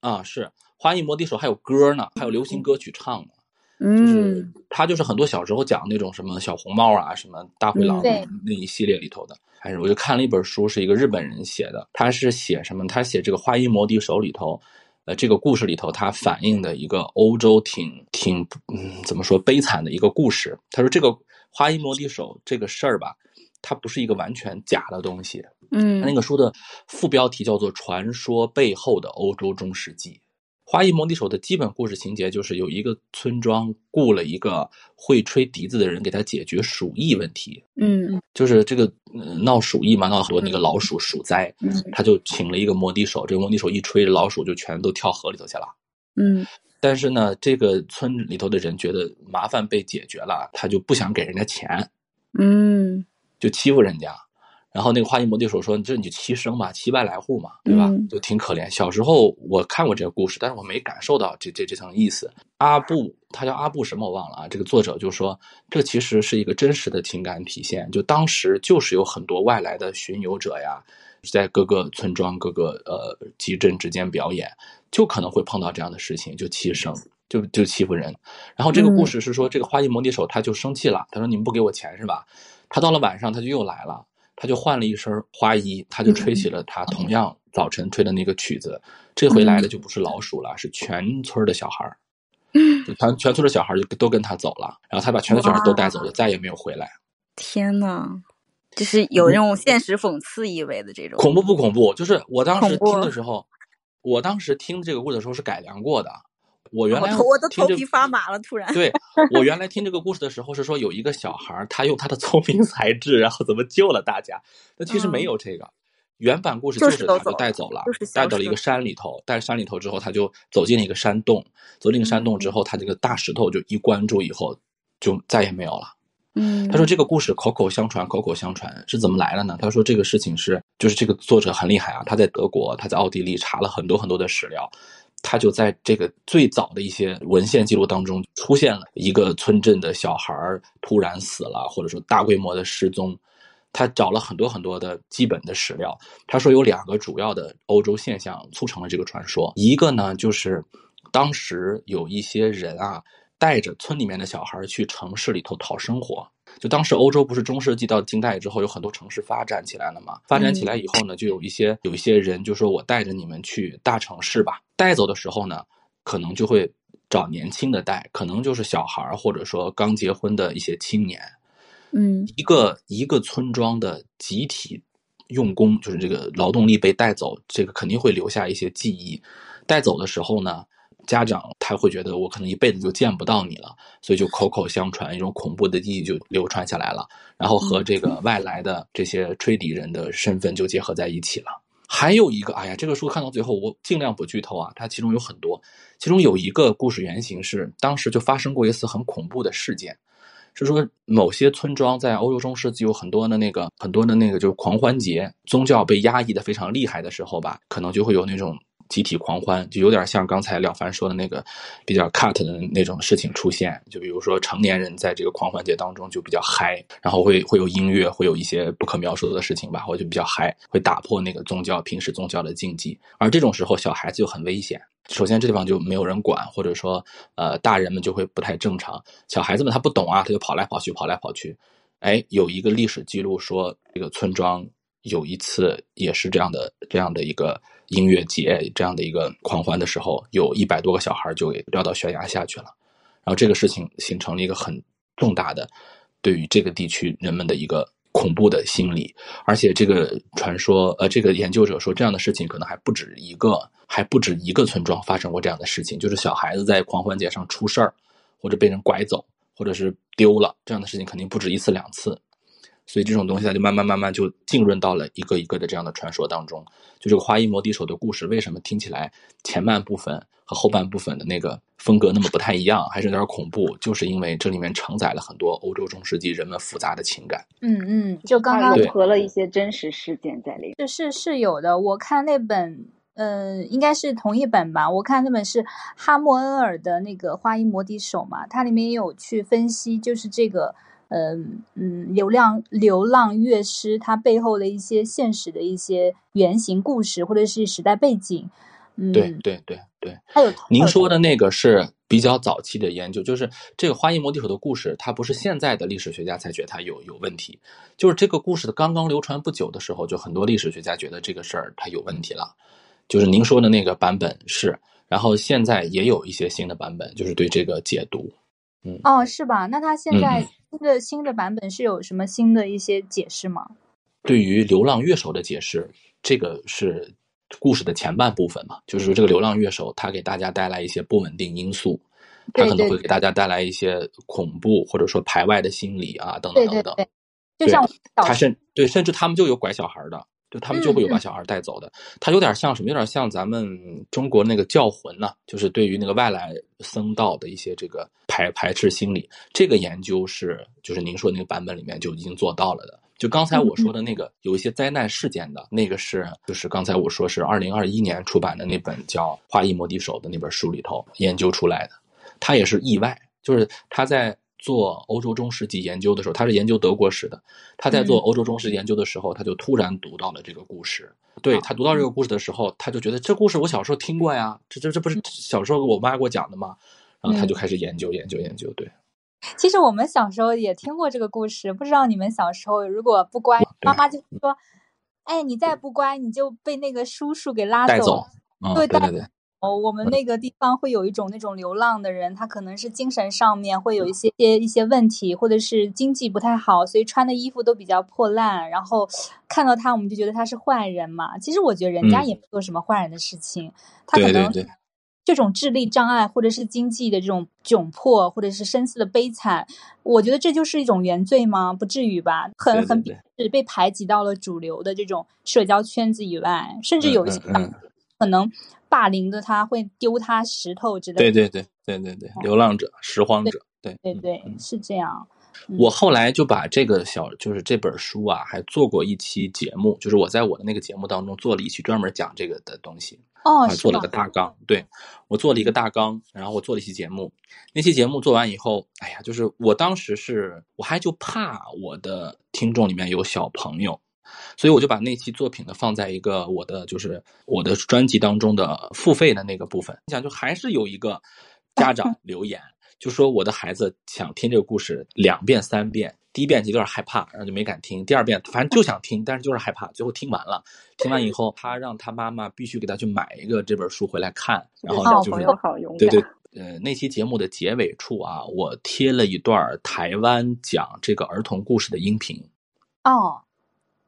啊，是花衣魔笛手还有歌呢，还有流行歌曲唱的。嗯，他就是很多小时候讲那种什么小红帽啊，什么大灰狼那一系列里头的。还是我就看了一本书，是一个日本人写的。他是写什么？他写这个花衣魔笛手里头，呃，这个故事里头，他反映的一个欧洲挺挺嗯，怎么说悲惨的一个故事。他说这个花衣魔笛手这个事儿吧，它不是一个完全假的东西。嗯，那个书的副标题叫做《传说背后的欧洲中世纪》。花衣魔笛手的基本故事情节就是有一个村庄雇了一个会吹笛子的人给他解决鼠疫问题。嗯，就是这个闹鼠疫嘛，闹很多那个老鼠鼠灾，他就请了一个魔笛手，这个魔笛手一吹，老鼠就全都跳河里头去了。嗯，但是呢，这个村里头的人觉得麻烦被解决了，他就不想给人家钱，嗯，就欺负人家。然后那个花衣摩地手说：“这你就七生嘛，七外来户嘛，对吧？就挺可怜。小时候我看过这个故事，但是我没感受到这这这层意思。阿布，他叫阿布什么我忘了啊。这个作者就说，这其实是一个真实的情感体现。就当时就是有很多外来的巡游者呀，在各个村庄、各个呃集镇之间表演，就可能会碰到这样的事情，就欺生，就就欺负人。然后这个故事是说，这个花衣摩地手他就生气了，他说：你们不给我钱是吧？他到了晚上他就又来了。”他就换了一身花衣，他就吹起了他同样早晨吹的那个曲子。这回来的就不是老鼠了，是全村的小孩儿，全全村的小孩就都跟他走了。然后他把全村小孩都带走了，再也没有回来。天呐，就是有那种现实讽刺意味的这种。恐怖不恐怖？就是我当时听的时候，我当时听这个故事的时候是改良过的。我原来我的头皮发麻了，突然。对 我原来听这个故事的时候是说有一个小孩儿他用他的聪明才智，然后怎么救了大家。那其实没有这个原版故事，就是他就带走了，带到了一个山里头。带山里头之后，他就走进了一个山洞。走进山洞之后，他这个大石头就一关住以后，就再也没有了。嗯，他说这个故事口口相传，口口相传是怎么来的呢？他说这个事情是，就是这个作者很厉害啊，他在德国，他在奥地利查了很多很多的史料。他就在这个最早的一些文献记录当中出现了一个村镇的小孩突然死了，或者说大规模的失踪。他找了很多很多的基本的史料，他说有两个主要的欧洲现象促成了这个传说。一个呢，就是当时有一些人啊，带着村里面的小孩去城市里头讨生活。就当时欧洲不是中世纪到近代之后有很多城市发展起来了嘛？发展起来以后呢，就有一些有一些人就说我带着你们去大城市吧。带走的时候呢，可能就会找年轻的带，可能就是小孩儿或者说刚结婚的一些青年。嗯，一个一个村庄的集体用工，就是这个劳动力被带走，这个肯定会留下一些记忆。带走的时候呢？家长他会觉得我可能一辈子就见不到你了，所以就口口相传一种恐怖的记忆就流传下来了，然后和这个外来的这些吹笛人的身份就结合在一起了。还有一个，哎呀，这个书看到最后我尽量不剧透啊，它其中有很多，其中有一个故事原型是当时就发生过一次很恐怖的事件，是说某些村庄在欧洲中世纪有很多的那个很多的那个就是狂欢节，宗教被压抑的非常厉害的时候吧，可能就会有那种。集体狂欢就有点像刚才廖凡说的那个比较 cut 的那种事情出现，就比如说成年人在这个狂欢节当中就比较嗨，然后会会有音乐，会有一些不可描述的事情吧，或者比较嗨，会打破那个宗教平时宗教的禁忌。而这种时候，小孩子就很危险。首先，这地方就没有人管，或者说，呃，大人们就会不太正常。小孩子们他不懂啊，他就跑来跑去，跑来跑去。哎，有一个历史记录说，这个村庄有一次也是这样的，这样的一个。音乐节这样的一个狂欢的时候，有一百多个小孩就给掉到悬崖下去了，然后这个事情形成了一个很重大的对于这个地区人们的一个恐怖的心理，而且这个传说，呃，这个研究者说这样的事情可能还不止一个，还不止一个村庄发生过这样的事情，就是小孩子在狂欢节上出事儿，或者被人拐走，或者是丢了，这样的事情肯定不止一次两次。所以这种东西它就慢慢慢慢就浸润到了一个一个的这样的传说当中。就这个花衣魔笛手的故事，为什么听起来前半部分和后半部分的那个风格那么不太一样，还是有点恐怖？就是因为这里面承载了很多欧洲中世纪人们复杂的情感。嗯嗯，就刚刚融合了一些真实事件在里面。是是是有的。我看那本，嗯，应该是同一本吧。我看那本是哈默恩尔的那个花衣魔笛手嘛，它里面也有去分析，就是这个。嗯嗯，流浪流浪乐师他背后的一些现实的一些原型故事，或者是时代背景。嗯，对对对对。还有您说的那个是比较早期的研究，就是这个花衣摩笛手的故事，它不是现在的历史学家才觉得它有有问题，就是这个故事的刚刚流传不久的时候，就很多历史学家觉得这个事儿它有问题了。就是您说的那个版本是，然后现在也有一些新的版本，就是对这个解读。嗯，哦，是吧？那他现在新。的新的版本是有什么新的一些解释吗？对于流浪乐手的解释，这个是故事的前半部分嘛？就是说，这个流浪乐手他给大家带来一些不稳定因素，他可能会给大家带来一些恐怖或者说排外的心理啊，等等等等。就像他甚对，甚至他们就有拐小孩的。就他们就会有把小孩带走的。他有点像什么？有点像咱们中国那个教魂呢，就是对于那个外来僧道的一些这个排排斥心理。这个研究是，就是您说那个版本里面就已经做到了的。就刚才我说的那个有一些灾难事件的那个是，就是刚才我说是二零二一年出版的那本叫《画意摩笛手》的那本书里头研究出来的。他也是意外，就是他在做欧洲中世纪研究的时候，他是研究德国史的。他在做欧洲中世纪研究的时候，他就突然读到了这个故事。对他读到这个故事的时候，他就觉得这故事我小时候听过呀，这这这不是小时候我妈给我讲的吗？然后他就开始研究研究研究。对。其实我们小时候也听过这个故事，不知道你们小时候如果不乖，妈妈就说：“哎，你再不乖，你就被那个叔叔给拉走。”对对对。哦，我们那个地方会有一种那种流浪的人，他可能是精神上面会有一些些一些问题，或者是经济不太好，所以穿的衣服都比较破烂。然后看到他，我们就觉得他是坏人嘛。其实我觉得人家也没做什么坏人的事情，他可能。这种智力障碍，或者是经济的这种窘迫，或者是身世的悲惨，我觉得这就是一种原罪吗？不至于吧，很很是被排挤到了主流的这种社交圈子以外，甚至有一些可能霸凌的他会丢他石头之类的。对对对对对对，流浪者、拾荒者，对对对，是这样。我后来就把这个小，就是这本书啊，还做过一期节目，就是我在我的那个节目当中做了一期专门讲这个的东西。哦，做了个大纲，对我做了一个大纲，然后我做了一期节目。那期节目做完以后，哎呀，就是我当时是我还就怕我的听众里面有小朋友，所以我就把那期作品呢放在一个我的就是我的专辑当中的付费的那个部分。你想，就还是有一个家长 留言。就说我的孩子想听这个故事两遍三遍，第一遍就有点害怕，然后就没敢听。第二遍反正就想听，但是就是害怕。最后听完了，听完以后，他让他妈妈必须给他去买一个这本书回来看。然后就是对对，呃，那期节目的结尾处啊，我贴了一段台湾讲这个儿童故事的音频。哦。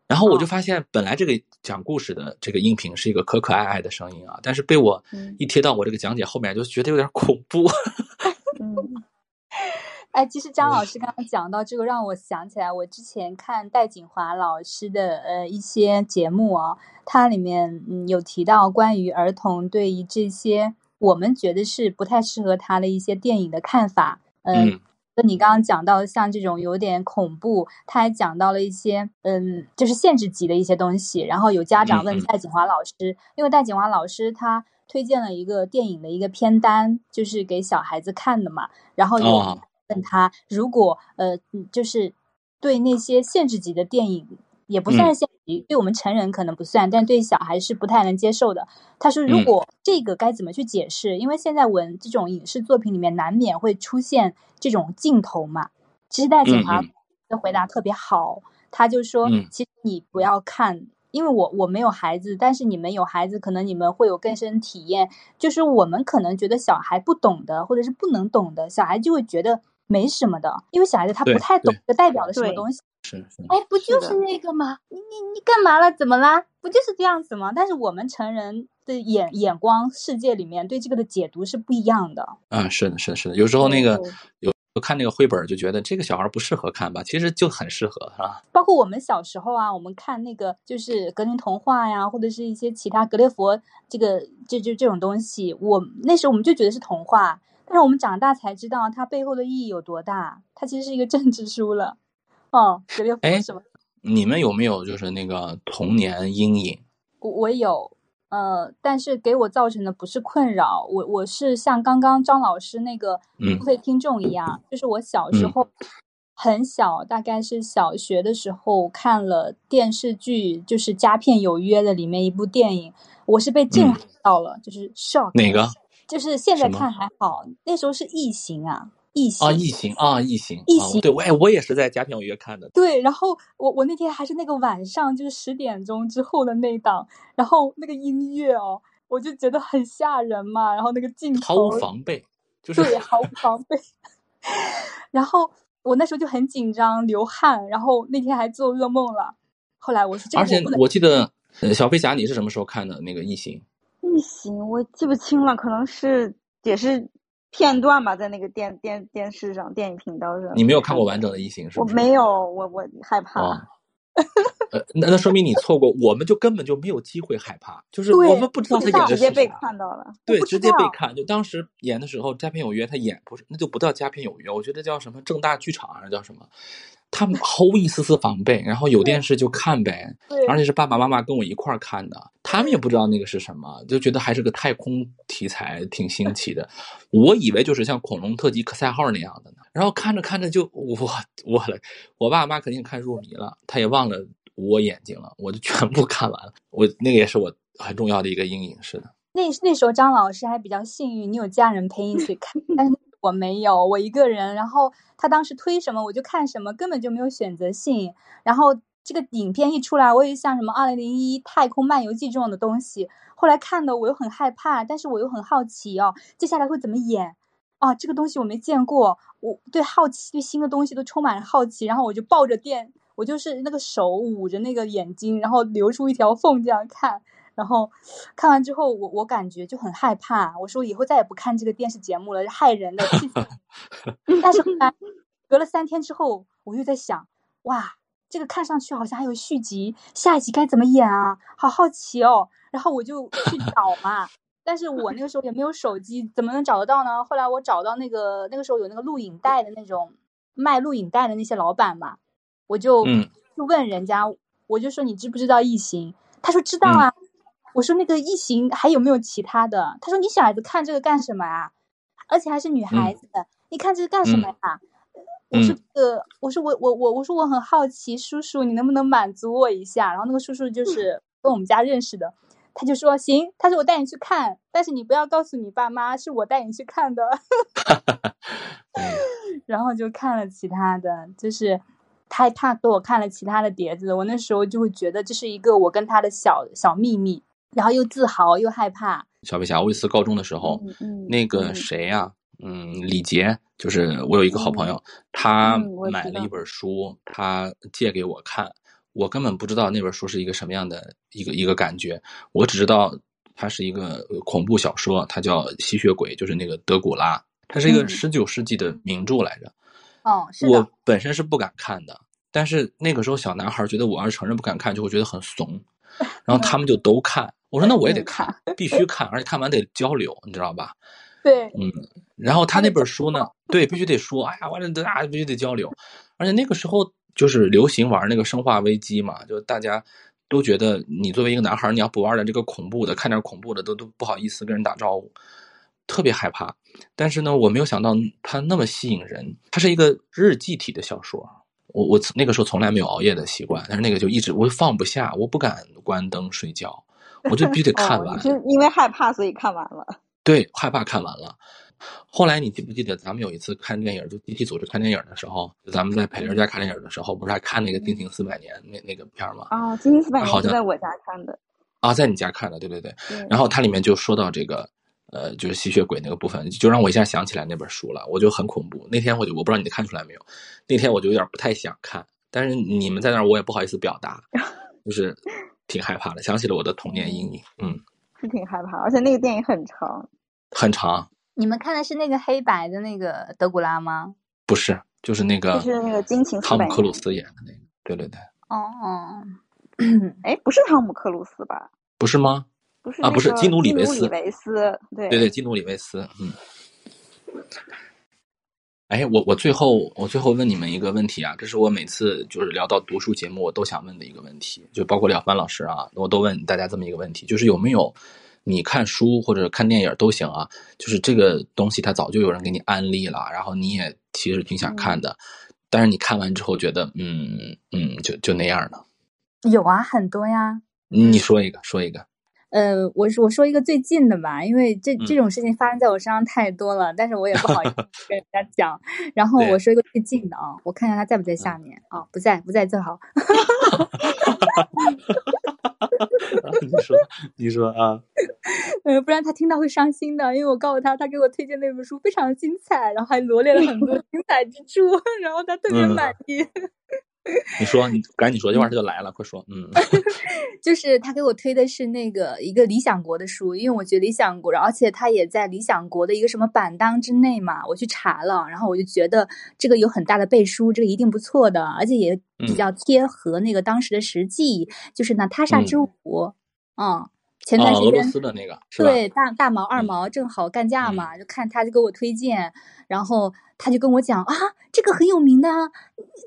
然后我就发现，本来这个讲故事的这个音频是一个可可爱爱的声音啊，但是被我一贴到我这个讲解后面，就觉得有点恐怖。嗯，哎，其实张老师刚刚讲到这个，让我想起来，我之前看戴锦华老师的呃一些节目啊，它里面嗯有提到关于儿童对于这些我们觉得是不太适合他的一些电影的看法。嗯，那你刚刚讲到像这种有点恐怖，他还讲到了一些嗯，就是限制级的一些东西。然后有家长问戴锦华老师，因为戴锦华老师他。推荐了一个电影的一个片单，就是给小孩子看的嘛。然后有问他，如果呃，就是对那些限制级的电影，也不算是对我们成人可能不算，但对小孩是不太能接受的。他说，如果这个该怎么去解释？因为现在文这种影视作品里面难免会出现这种镜头嘛。其实戴警华的回答特别好，他就说，其实你不要看。因为我我没有孩子，但是你们有孩子，可能你们会有更深体验。就是我们可能觉得小孩不懂的，或者是不能懂的，小孩就会觉得没什么的，因为小孩子他不太懂，这代表了什么东西？是是。哎，不就是那个吗？你你你干嘛了？怎么啦？不就是这样子吗？但是我们成人的眼眼光世界里面对这个的解读是不一样的。嗯，是的，是的，是的。有时候那个有。看那个绘本就觉得这个小孩不适合看吧，其实就很适合，是吧？包括我们小时候啊，我们看那个就是格林童话呀，或者是一些其他格列佛这个这就这种东西，我那时候我们就觉得是童话，但是我们长大才知道它背后的意义有多大，它其实是一个政治书了。哦，格列佛什么？你们有没有就是那个童年阴影？我我有。呃，但是给我造成的不是困扰，我我是像刚刚张老师那个付费听众一样，就是我小时候很小，大概是小学的时候看了电视剧，就是《佳片有约》的里面一部电影，我是被震撼到了，就是 shock。哪个？就是现在看还好，那时候是异形啊。异形啊，异形啊，异形，异形，对我哎，我也是在佳片影院看的。对，然后我我那天还是那个晚上，就是十点钟之后的那档，然后那个音乐哦，我就觉得很吓人嘛，然后那个镜头毫无防备，就是对，毫无防备。然后我那时候就很紧张，流汗，然后那天还做噩梦了。后来我说，而且我记得小飞侠，你是什么时候看的那个异形？异形我记不清了，可能是也是。片段吧，在那个电电电视上，电影频道上。你没有看过完整的异形是吗？我没有，我我害怕。呃，那那说明你错过，我们就根本就没有机会害怕，就是我们不知道他演的是直接被看到了，对，直接被看。就当时演的时候，佳片有约，他演不是，那就不叫佳片有约，我觉得叫什么正大剧场还是叫什么？他们毫无一丝丝防备，然后有电视就看呗，而且是爸爸妈妈跟我一块儿看的，他们也不知道那个是什么，就觉得还是个太空题材，挺新 奇的。我以为就是像恐龙特辑克赛号那样的呢，然后看着看着就我我了，我爸妈肯定看入迷了，他也忘了。我眼睛了，我就全部看完了。我那个也是我很重要的一个阴影，是的。那那时候张老师还比较幸运，你有家人陪你去看，但是我没有，我一个人。然后他当时推什么我就看什么，根本就没有选择性。然后这个影片一出来，我也像什么《二零零一太空漫游记》这种的东西，后来看的我又很害怕，但是我又很好奇哦，接下来会怎么演？哦，这个东西我没见过，我对好奇对新的东西都充满好奇，然后我就抱着电。我就是那个手捂着那个眼睛，然后留出一条缝这样看，然后看完之后，我我感觉就很害怕。我说以后再也不看这个电视节目了，害人的。但是后来隔了三天之后，我又在想，哇，这个看上去好像还有续集，下一集该怎么演啊？好好奇哦。然后我就去找嘛，但是我那个时候也没有手机，怎么能找得到呢？后来我找到那个那个时候有那个录影带的那种卖录影带的那些老板嘛。我就就问人家，我就说你知不知道异形？他说知道啊。我说那个异形还有没有其他的？他说你小孩子看这个干什么啊？而且还是女孩子，你看这个干什么呀？我说呃，我说我我我我说我很好奇，叔叔你能不能满足我一下？然后那个叔叔就是跟我们家认识的，他就说行，他说我带你去看，但是你不要告诉你爸妈是我带你去看的。然后就看了其他的，就是。他他给我看了其他的碟子，我那时候就会觉得这是一个我跟他的小小秘密，然后又自豪又害怕。小飞侠，我一次高中的时候，那个谁呀，嗯，李杰，就是我有一个好朋友，他买了一本书，他借给我看，我根本不知道那本书是一个什么样的一个一个感觉，我只知道它是一个恐怖小说，它叫《吸血鬼》，就是那个德古拉，它是一个十九世纪的名著来着。哦，我本身是不敢看的，但是那个时候小男孩觉得我要是承认不敢看，就会觉得很怂，然后他们就都看。我说那我也得看，必须看，而且看完得交流，你知道吧？对，嗯。然后他那本书呢，对，必须得说，哎呀，完了，大家必须得交流。而且那个时候就是流行玩那个《生化危机》嘛，就大家都觉得你作为一个男孩，你要不玩点这个恐怖的，看点恐怖的，都都不好意思跟人打招呼。特别害怕，但是呢，我没有想到它那么吸引人。它是一个日记体的小说，我我那个时候从来没有熬夜的习惯，但是那个就一直我放不下，我不敢关灯睡觉，我就必须得 看完。就因为害怕，所以看完了。对，害怕看完了。后来你记不记得咱们有一次看电影，就集体组织看电影的时候，咱们在裴玲家看电影的时候，不是还看那个《定情四百年》那那个片吗？啊，《惊情四百年》是在我家看的。啊，在你家看的，对对对。然后它里面就说到这个。呃，就是吸血鬼那个部分，就让我一下想起来那本书了，我就很恐怖。那天我就我不知道你看出来没有，那天我就有点不太想看，但是你们在那儿，我也不好意思表达，就是挺害怕的，想起了我的童年阴影。嗯，是挺害怕，而且那个电影很长，很长。你们看的是那个黑白的那个德古拉吗？不是，就是那个，就是那个金琴汤姆克鲁斯演的那个。对对对。哦哦，哎，不是汤姆克鲁斯吧？不是吗？啊，不是基努里维斯，维斯，对对对，基努里维斯，嗯。哎，我我最后我最后问你们一个问题啊，这是我每次就是聊到读书节目我都想问的一个问题，就包括廖凡老师啊，我都问大家这么一个问题，就是有没有你看书或者看电影都行啊，就是这个东西它早就有人给你安利了，然后你也其实挺想看的，但是你看完之后觉得嗯嗯就就那样了。有啊，很多呀。你说一个，说一个。呃，我我说一个最近的吧，因为这这种事情发生在我身上太多了，但是我也不好意思 跟人家讲。然后我说一个最近的啊，我看一下他在不在下面啊，不在，不在最好。你说，你说啊，呃，不然他听到会伤心的，因为我告诉他，他给我推荐那本书非常的精彩，然后还罗列了很多精彩之处，然后他特别满意。你说，你赶紧说，一会儿他就来了，快说。嗯，就是他给我推的是那个一个理想国的书，因为我觉得理想国，而且他也在理想国的一个什么榜单之内嘛，我去查了，然后我就觉得这个有很大的背书，这个一定不错的，而且也比较贴合那个当时的实际，就是娜塔莎之舞，嗯，前段时间俄罗斯的那个，对，大大毛二毛正好干架嘛，就看他就给我推荐，然后他就跟我讲啊，这个很有名的，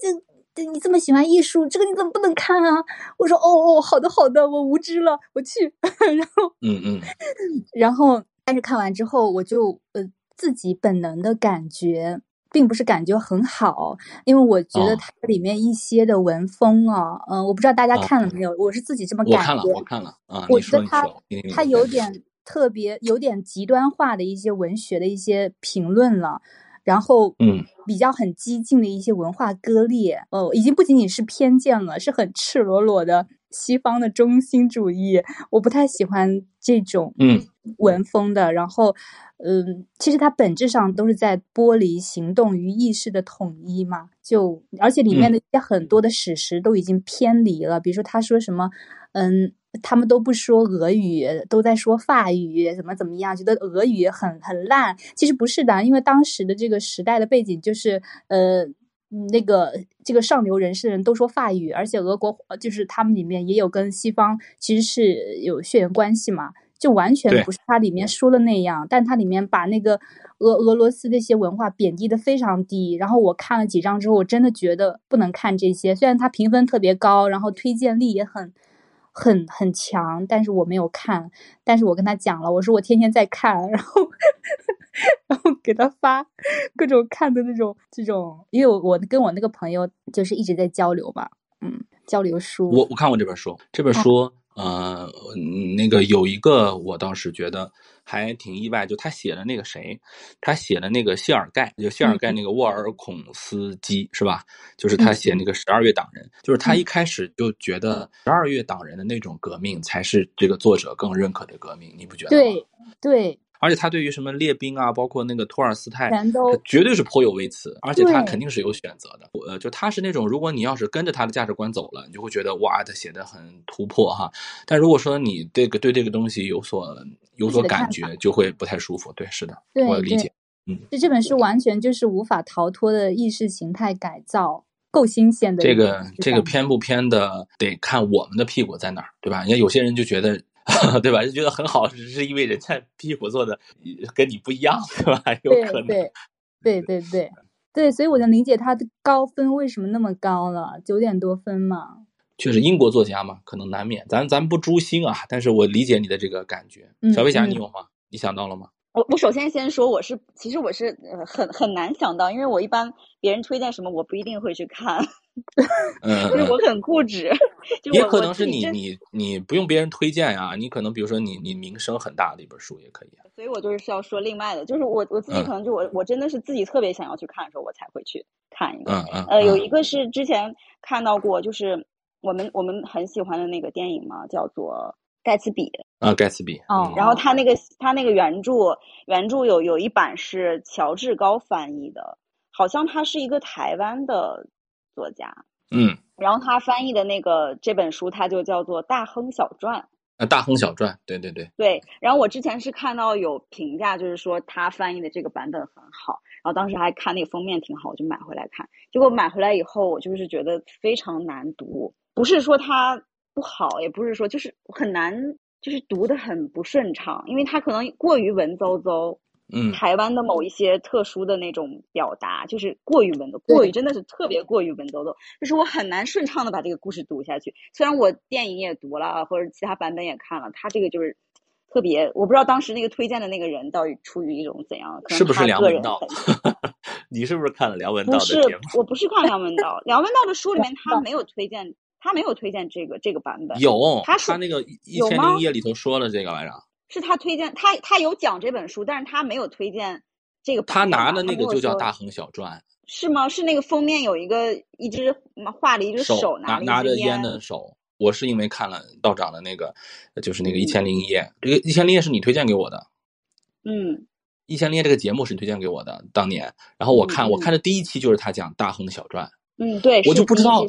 这。对你这么喜欢艺术，这个你怎么不能看啊？我说哦哦，好的好的，我无知了，我去。然后嗯嗯，然后但是看完之后，我就呃自己本能的感觉，并不是感觉很好，因为我觉得它里面一些的文风啊，嗯，我不知道大家看了没有，我是自己这么感觉。我看了，我看了啊。我觉得他他有点特别，有点极端化的一些文学的一些评论了。然后，嗯，比较很激进的一些文化割裂，哦，已经不仅仅是偏见了，是很赤裸裸的西方的中心主义。我不太喜欢这种嗯文风的。然后，嗯，其实它本质上都是在剥离行动与意识的统一嘛。就而且里面的一些很多的史实都已经偏离了，比如说他说什么，嗯。他们都不说俄语，都在说法语，怎么怎么样？觉得俄语很很烂。其实不是的，因为当时的这个时代的背景就是，呃，那个这个上流人士人都说法语，而且俄国就是他们里面也有跟西方其实是有血缘关系嘛，就完全不是他里面说的那样。但他里面把那个俄俄罗斯那些文化贬低的非常低。然后我看了几章之后，我真的觉得不能看这些。虽然它评分特别高，然后推荐力也很。很很强，但是我没有看。但是我跟他讲了，我说我天天在看，然后然后给他发各种看的那种这种，因为我我跟我那个朋友就是一直在交流嘛，嗯，交流书。我我看过这本书，这本书。呃，那个有一个，我倒是觉得还挺意外，就他写的那个谁，他写的那个谢尔盖，就谢尔盖那个沃尔孔斯基是吧？就是他写那个十二月党人，就是他一开始就觉得十二月党人的那种革命才是这个作者更认可的革命，你不觉得吗？对对。而且他对于什么列兵啊，包括那个托尔斯泰，全都绝对是颇有微词。而且他肯定是有选择的。呃，就他是那种，如果你要是跟着他的价值观走了，你就会觉得哇，他写的很突破哈。但如果说你这个对这个东西有所有所感觉，就会不太舒服。对，是的，我理解。嗯，就这本书完全就是无法逃脱的意识形态改造，够新鲜的。这个这个偏不偏的，得看我们的屁股在哪儿，对吧？你看有些人就觉得。对吧？就觉得很好，只是因为人家屁股坐的跟你不一样，对吧？有可能。对对对对对，所以我能理解他的高分为什么那么高了，九点多分嘛。确实，英国作家嘛，可能难免。咱咱不诛心啊，但是我理解你的这个感觉。小飞侠，你有吗？你想到了吗？我我首先先说，我是其实我是呃很很难想到，因为我一般别人推荐什么，我不一定会去看。嗯，就是我很固执。也可能是你你你不用别人推荐呀，你可能比如说你你名声很大的一本书也可以。所以我就是需要说另外的，就是我我自己可能就我我真的是自己特别想要去看的时候，我才会去看一个。嗯嗯。呃，有一个是之前看到过，就是我们我们很喜欢的那个电影嘛，叫做。盖茨比啊，盖茨比哦，然后他那个他那个原著原著有有一版是乔治高翻译的，好像他是一个台湾的作家，嗯，然后他翻译的那个这本书，它就叫做《大亨小传》啊，《大亨小传》，对对对对。然后我之前是看到有评价，就是说他翻译的这个版本很好，然后当时还看那个封面挺好，我就买回来看。结果买回来以后，我就是觉得非常难读，不是说它。不好，也不是说就是很难，就是读的很不顺畅，因为它可能过于文绉绉。嗯，台湾的某一些特殊的那种表达，就是过于文绉，过于真的是特别过于文绉绉，就是我很难顺畅的把这个故事读下去。虽然我电影也读了，或者其他版本也看了，他这个就是特别，我不知道当时那个推荐的那个人到底出于一种怎样，是不是梁文道？你是不是看了梁文道的节目？我不是看梁文道，梁文道的书里面他没有推荐。他没有推荐这个这个版本，有他他那个一千零一夜里头说了这个来着，是他推荐他他有讲这本书，但是他没有推荐这个。他拿的那个就叫《大亨小传》，是吗？是那个封面有一个一只画了一只手拿拿着烟的手。我是因为看了道长的那个，就是那个一千零一夜，这个一千零一夜是你推荐给我的，嗯，一千零一夜这个节目是你推荐给我的当年，然后我看我看的第一期就是他讲《大亨的小传》。嗯，对，我就不知道。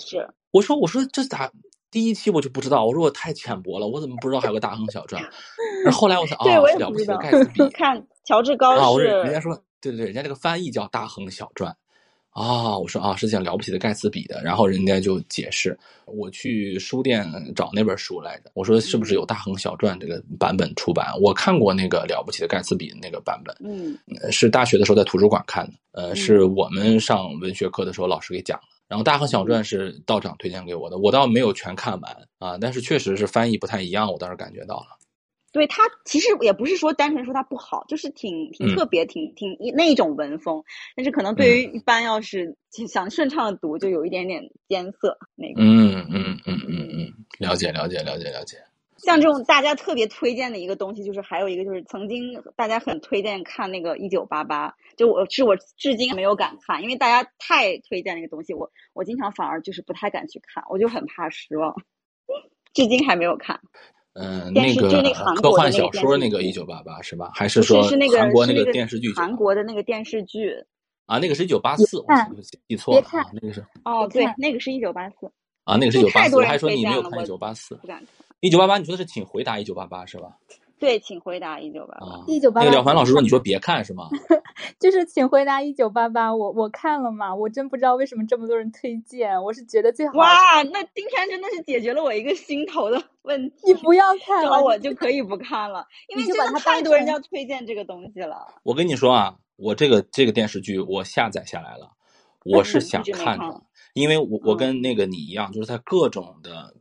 我说我说这咋第一期我就不知道？我说我太浅薄了，我怎么不知道还有个大亨小传？后来我才啊，了不起的盖茨比。看乔治高是，人家说对对对，人家这个翻译叫《大亨小传》。啊，我说啊，是讲了不起的盖茨比的，然后人家就解释，我去书店找那本书来着，我说是不是有《大亨小传》这个版本出版？我看过那个了不起的盖茨比的那个版本，嗯，是大学的时候在图书馆看的，呃，是我们上文学课的时候老师给讲的。然后《大亨小传》是道长推荐给我的，我倒没有全看完啊，但是确实是翻译不太一样，我倒是感觉到了。对他其实也不是说单纯说他不好，就是挺挺特别，挺挺那种文风。但是可能对于一般要是想顺畅的读，就有一点点艰涩那个。嗯嗯嗯嗯嗯，了解了解了解了解。像这种大家特别推荐的一个东西，就是还有一个就是曾经大家很推荐看那个《一九八八》，就我是我至今没有敢看，因为大家太推荐那个东西，我我经常反而就是不太敢去看，我就很怕失望，至今还没有看。嗯，那个科幻小说那个一九八八是吧？还是说韩国那个电视剧？韩国的那个电视剧啊，那个是一九八四，我记错了，那个是哦，对，那个是一九八四啊，那个是一九八四。我还说你没有看一九八四，不敢看。一九八八，你说的是请回答一九八八是吧？对，请回答一九八八。一九八八。那个了凡老师说，你说别看是吗？就是请回答一九八八。我我看了嘛，我真不知道为什么这么多人推荐。我是觉得最好。哇，那今天真的是解决了我一个心头的问题。你不要看了，我就可以不看了，因为真的太多人要推荐这个东西了。我跟你说啊，我这个这个电视剧我下载下来了，我是想看的，因为我我跟那个你一样，就是在各种的。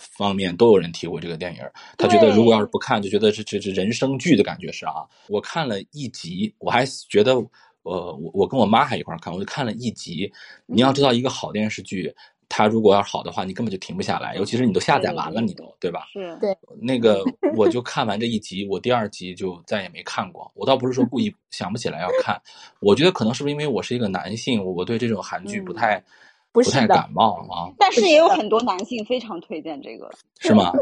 方面都有人提过这个电影，他觉得如果要是不看，就觉得这这这人生剧的感觉是啊。我看了一集，我还觉得，呃，我我跟我妈还一块看，我就看了一集。你要知道，一个好电视剧，它如果要好的话，你根本就停不下来，尤其是你都下载完了，你都对吧？是，对。那个我就看完这一集，我第二集就再也没看过。我倒不是说故意想不起来要看，我觉得可能是不是因为我是一一个男性，我对这种韩剧不太。不太感冒啊，但是也有很多男性非常推荐这个，是吗？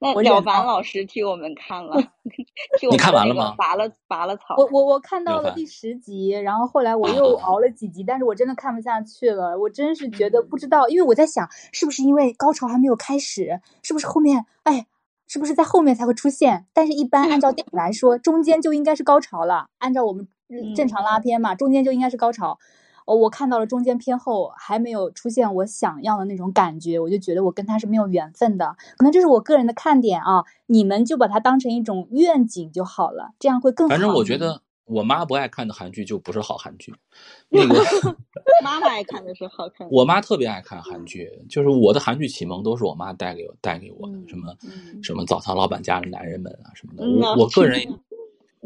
那了凡老师替我们看了，你看完了吗？拔了拔了草。我我我看到了第十集，然后后来我又熬了几集，但是我真的看不下去了。我真是觉得不知道，因为我在想，是不是因为高潮还没有开始？是不是后面哎，是不是在后面才会出现？但是一般按照电影来说，中间就应该是高潮了。按照我们正常拉片嘛，中间就应该是高潮。哦，我看到了中间偏后还没有出现我想要的那种感觉，我就觉得我跟他是没有缘分的，可能这是我个人的看点啊。你们就把它当成一种愿景就好了，这样会更好。反正我觉得我妈不爱看的韩剧就不是好韩剧。那个 妈妈爱看的是好看。我妈特别爱看韩剧，就是我的韩剧启蒙都是我妈带给我带给我的，什么什么澡堂老板家的男人们啊什么的。我我个人。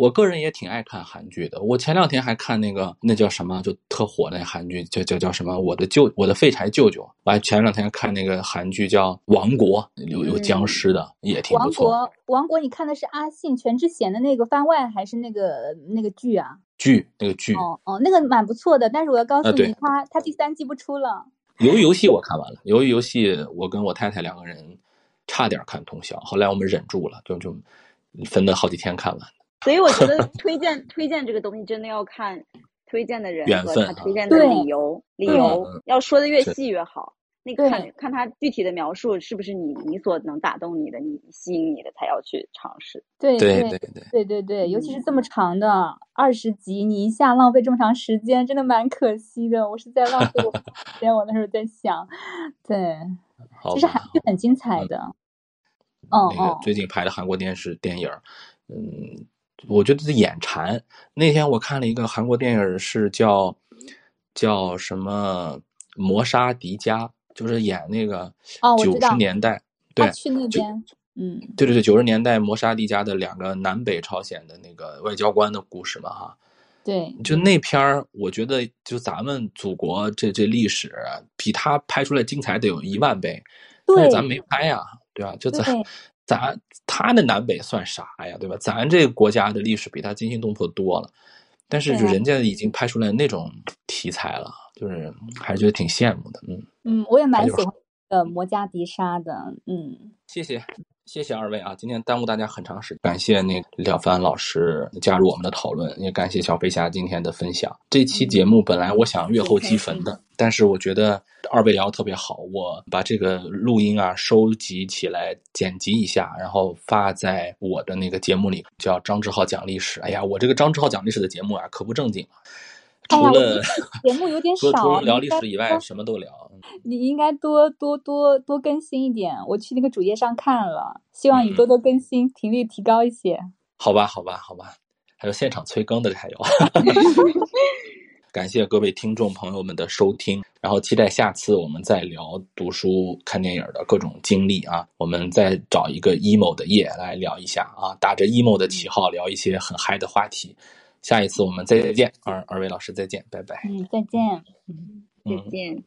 我个人也挺爱看韩剧的。我前两天还看那个，那叫什么，就特火那韩剧，叫叫叫什么？我的舅，我的废柴舅舅。我还，前两天看那个韩剧叫《王国》，有有僵尸的，也挺不错。王国，王国，你看的是阿信、全智贤的那个番外，还是那个那个剧啊？剧，那个剧。哦哦，那个蛮不错的。但是我要告诉你，他他第三季不出了。鱿鱼游戏我看完了，鱿鱼游戏我跟我太太两个人差点看通宵，后来我们忍住了，就就分了好几天看完。所以我觉得 推荐推荐这个东西真的要看推荐的人和他推荐的理由，理由要说的越细越好。那看看他具体的描述是不是你你所能打动你的，你吸引你的才要去尝试。对对对对对对对，尤其是这么长的二十集，你一下浪费这么长时间，真的蛮可惜的。我是在浪费我时间，我那时候在想，对，其实韩剧很精彩的。嗯嗯，最近拍的韩国电视电影，嗯。我觉得是眼馋。那天我看了一个韩国电影，是叫叫什么《磨砂迪迦》，就是演那个九十年代，对，去那边，嗯，对对对，九十年代磨砂迪迦的两个南北朝鲜的那个外交官的故事嘛，哈，对，就那片儿，我觉得就咱们祖国这这历史比他拍出来精彩得有一万倍，但是咱没拍呀，对吧？就咱。咱他的南北算啥呀，对吧？咱这个国家的历史比他惊心动魄多了，但是就人家已经拍出来那种题材了，就是还是觉得挺羡慕的。嗯嗯，我也蛮喜欢呃摩加迪沙的。嗯，谢谢谢谢二位啊，今天耽误大家很长时间，感谢那廖凡老师加入我们的讨论，也感谢小飞侠今天的分享。这期节目本来我想月后积分的。但是我觉得二位聊特别好，我把这个录音啊收集起来，剪辑一下，然后发在我的那个节目里，叫张志浩讲历史。哎呀，我这个张志浩讲历史的节目啊，可不正经。除了节目有点少，除了聊历史以外，什么都聊。你应该多多多多更新一点。我去那个主页上看了，希望你多多更新，频率提高一些。好吧，好吧，好吧。还有现场催更的还有。感谢各位听众朋友们的收听，然后期待下次我们再聊读书、看电影的各种经历啊。我们再找一个 emo 的夜来聊一下啊，打着 emo 的旗号聊一些很嗨的话题。下一次我们再见，二二位老师再见，拜拜。嗯，再见。嗯，再见。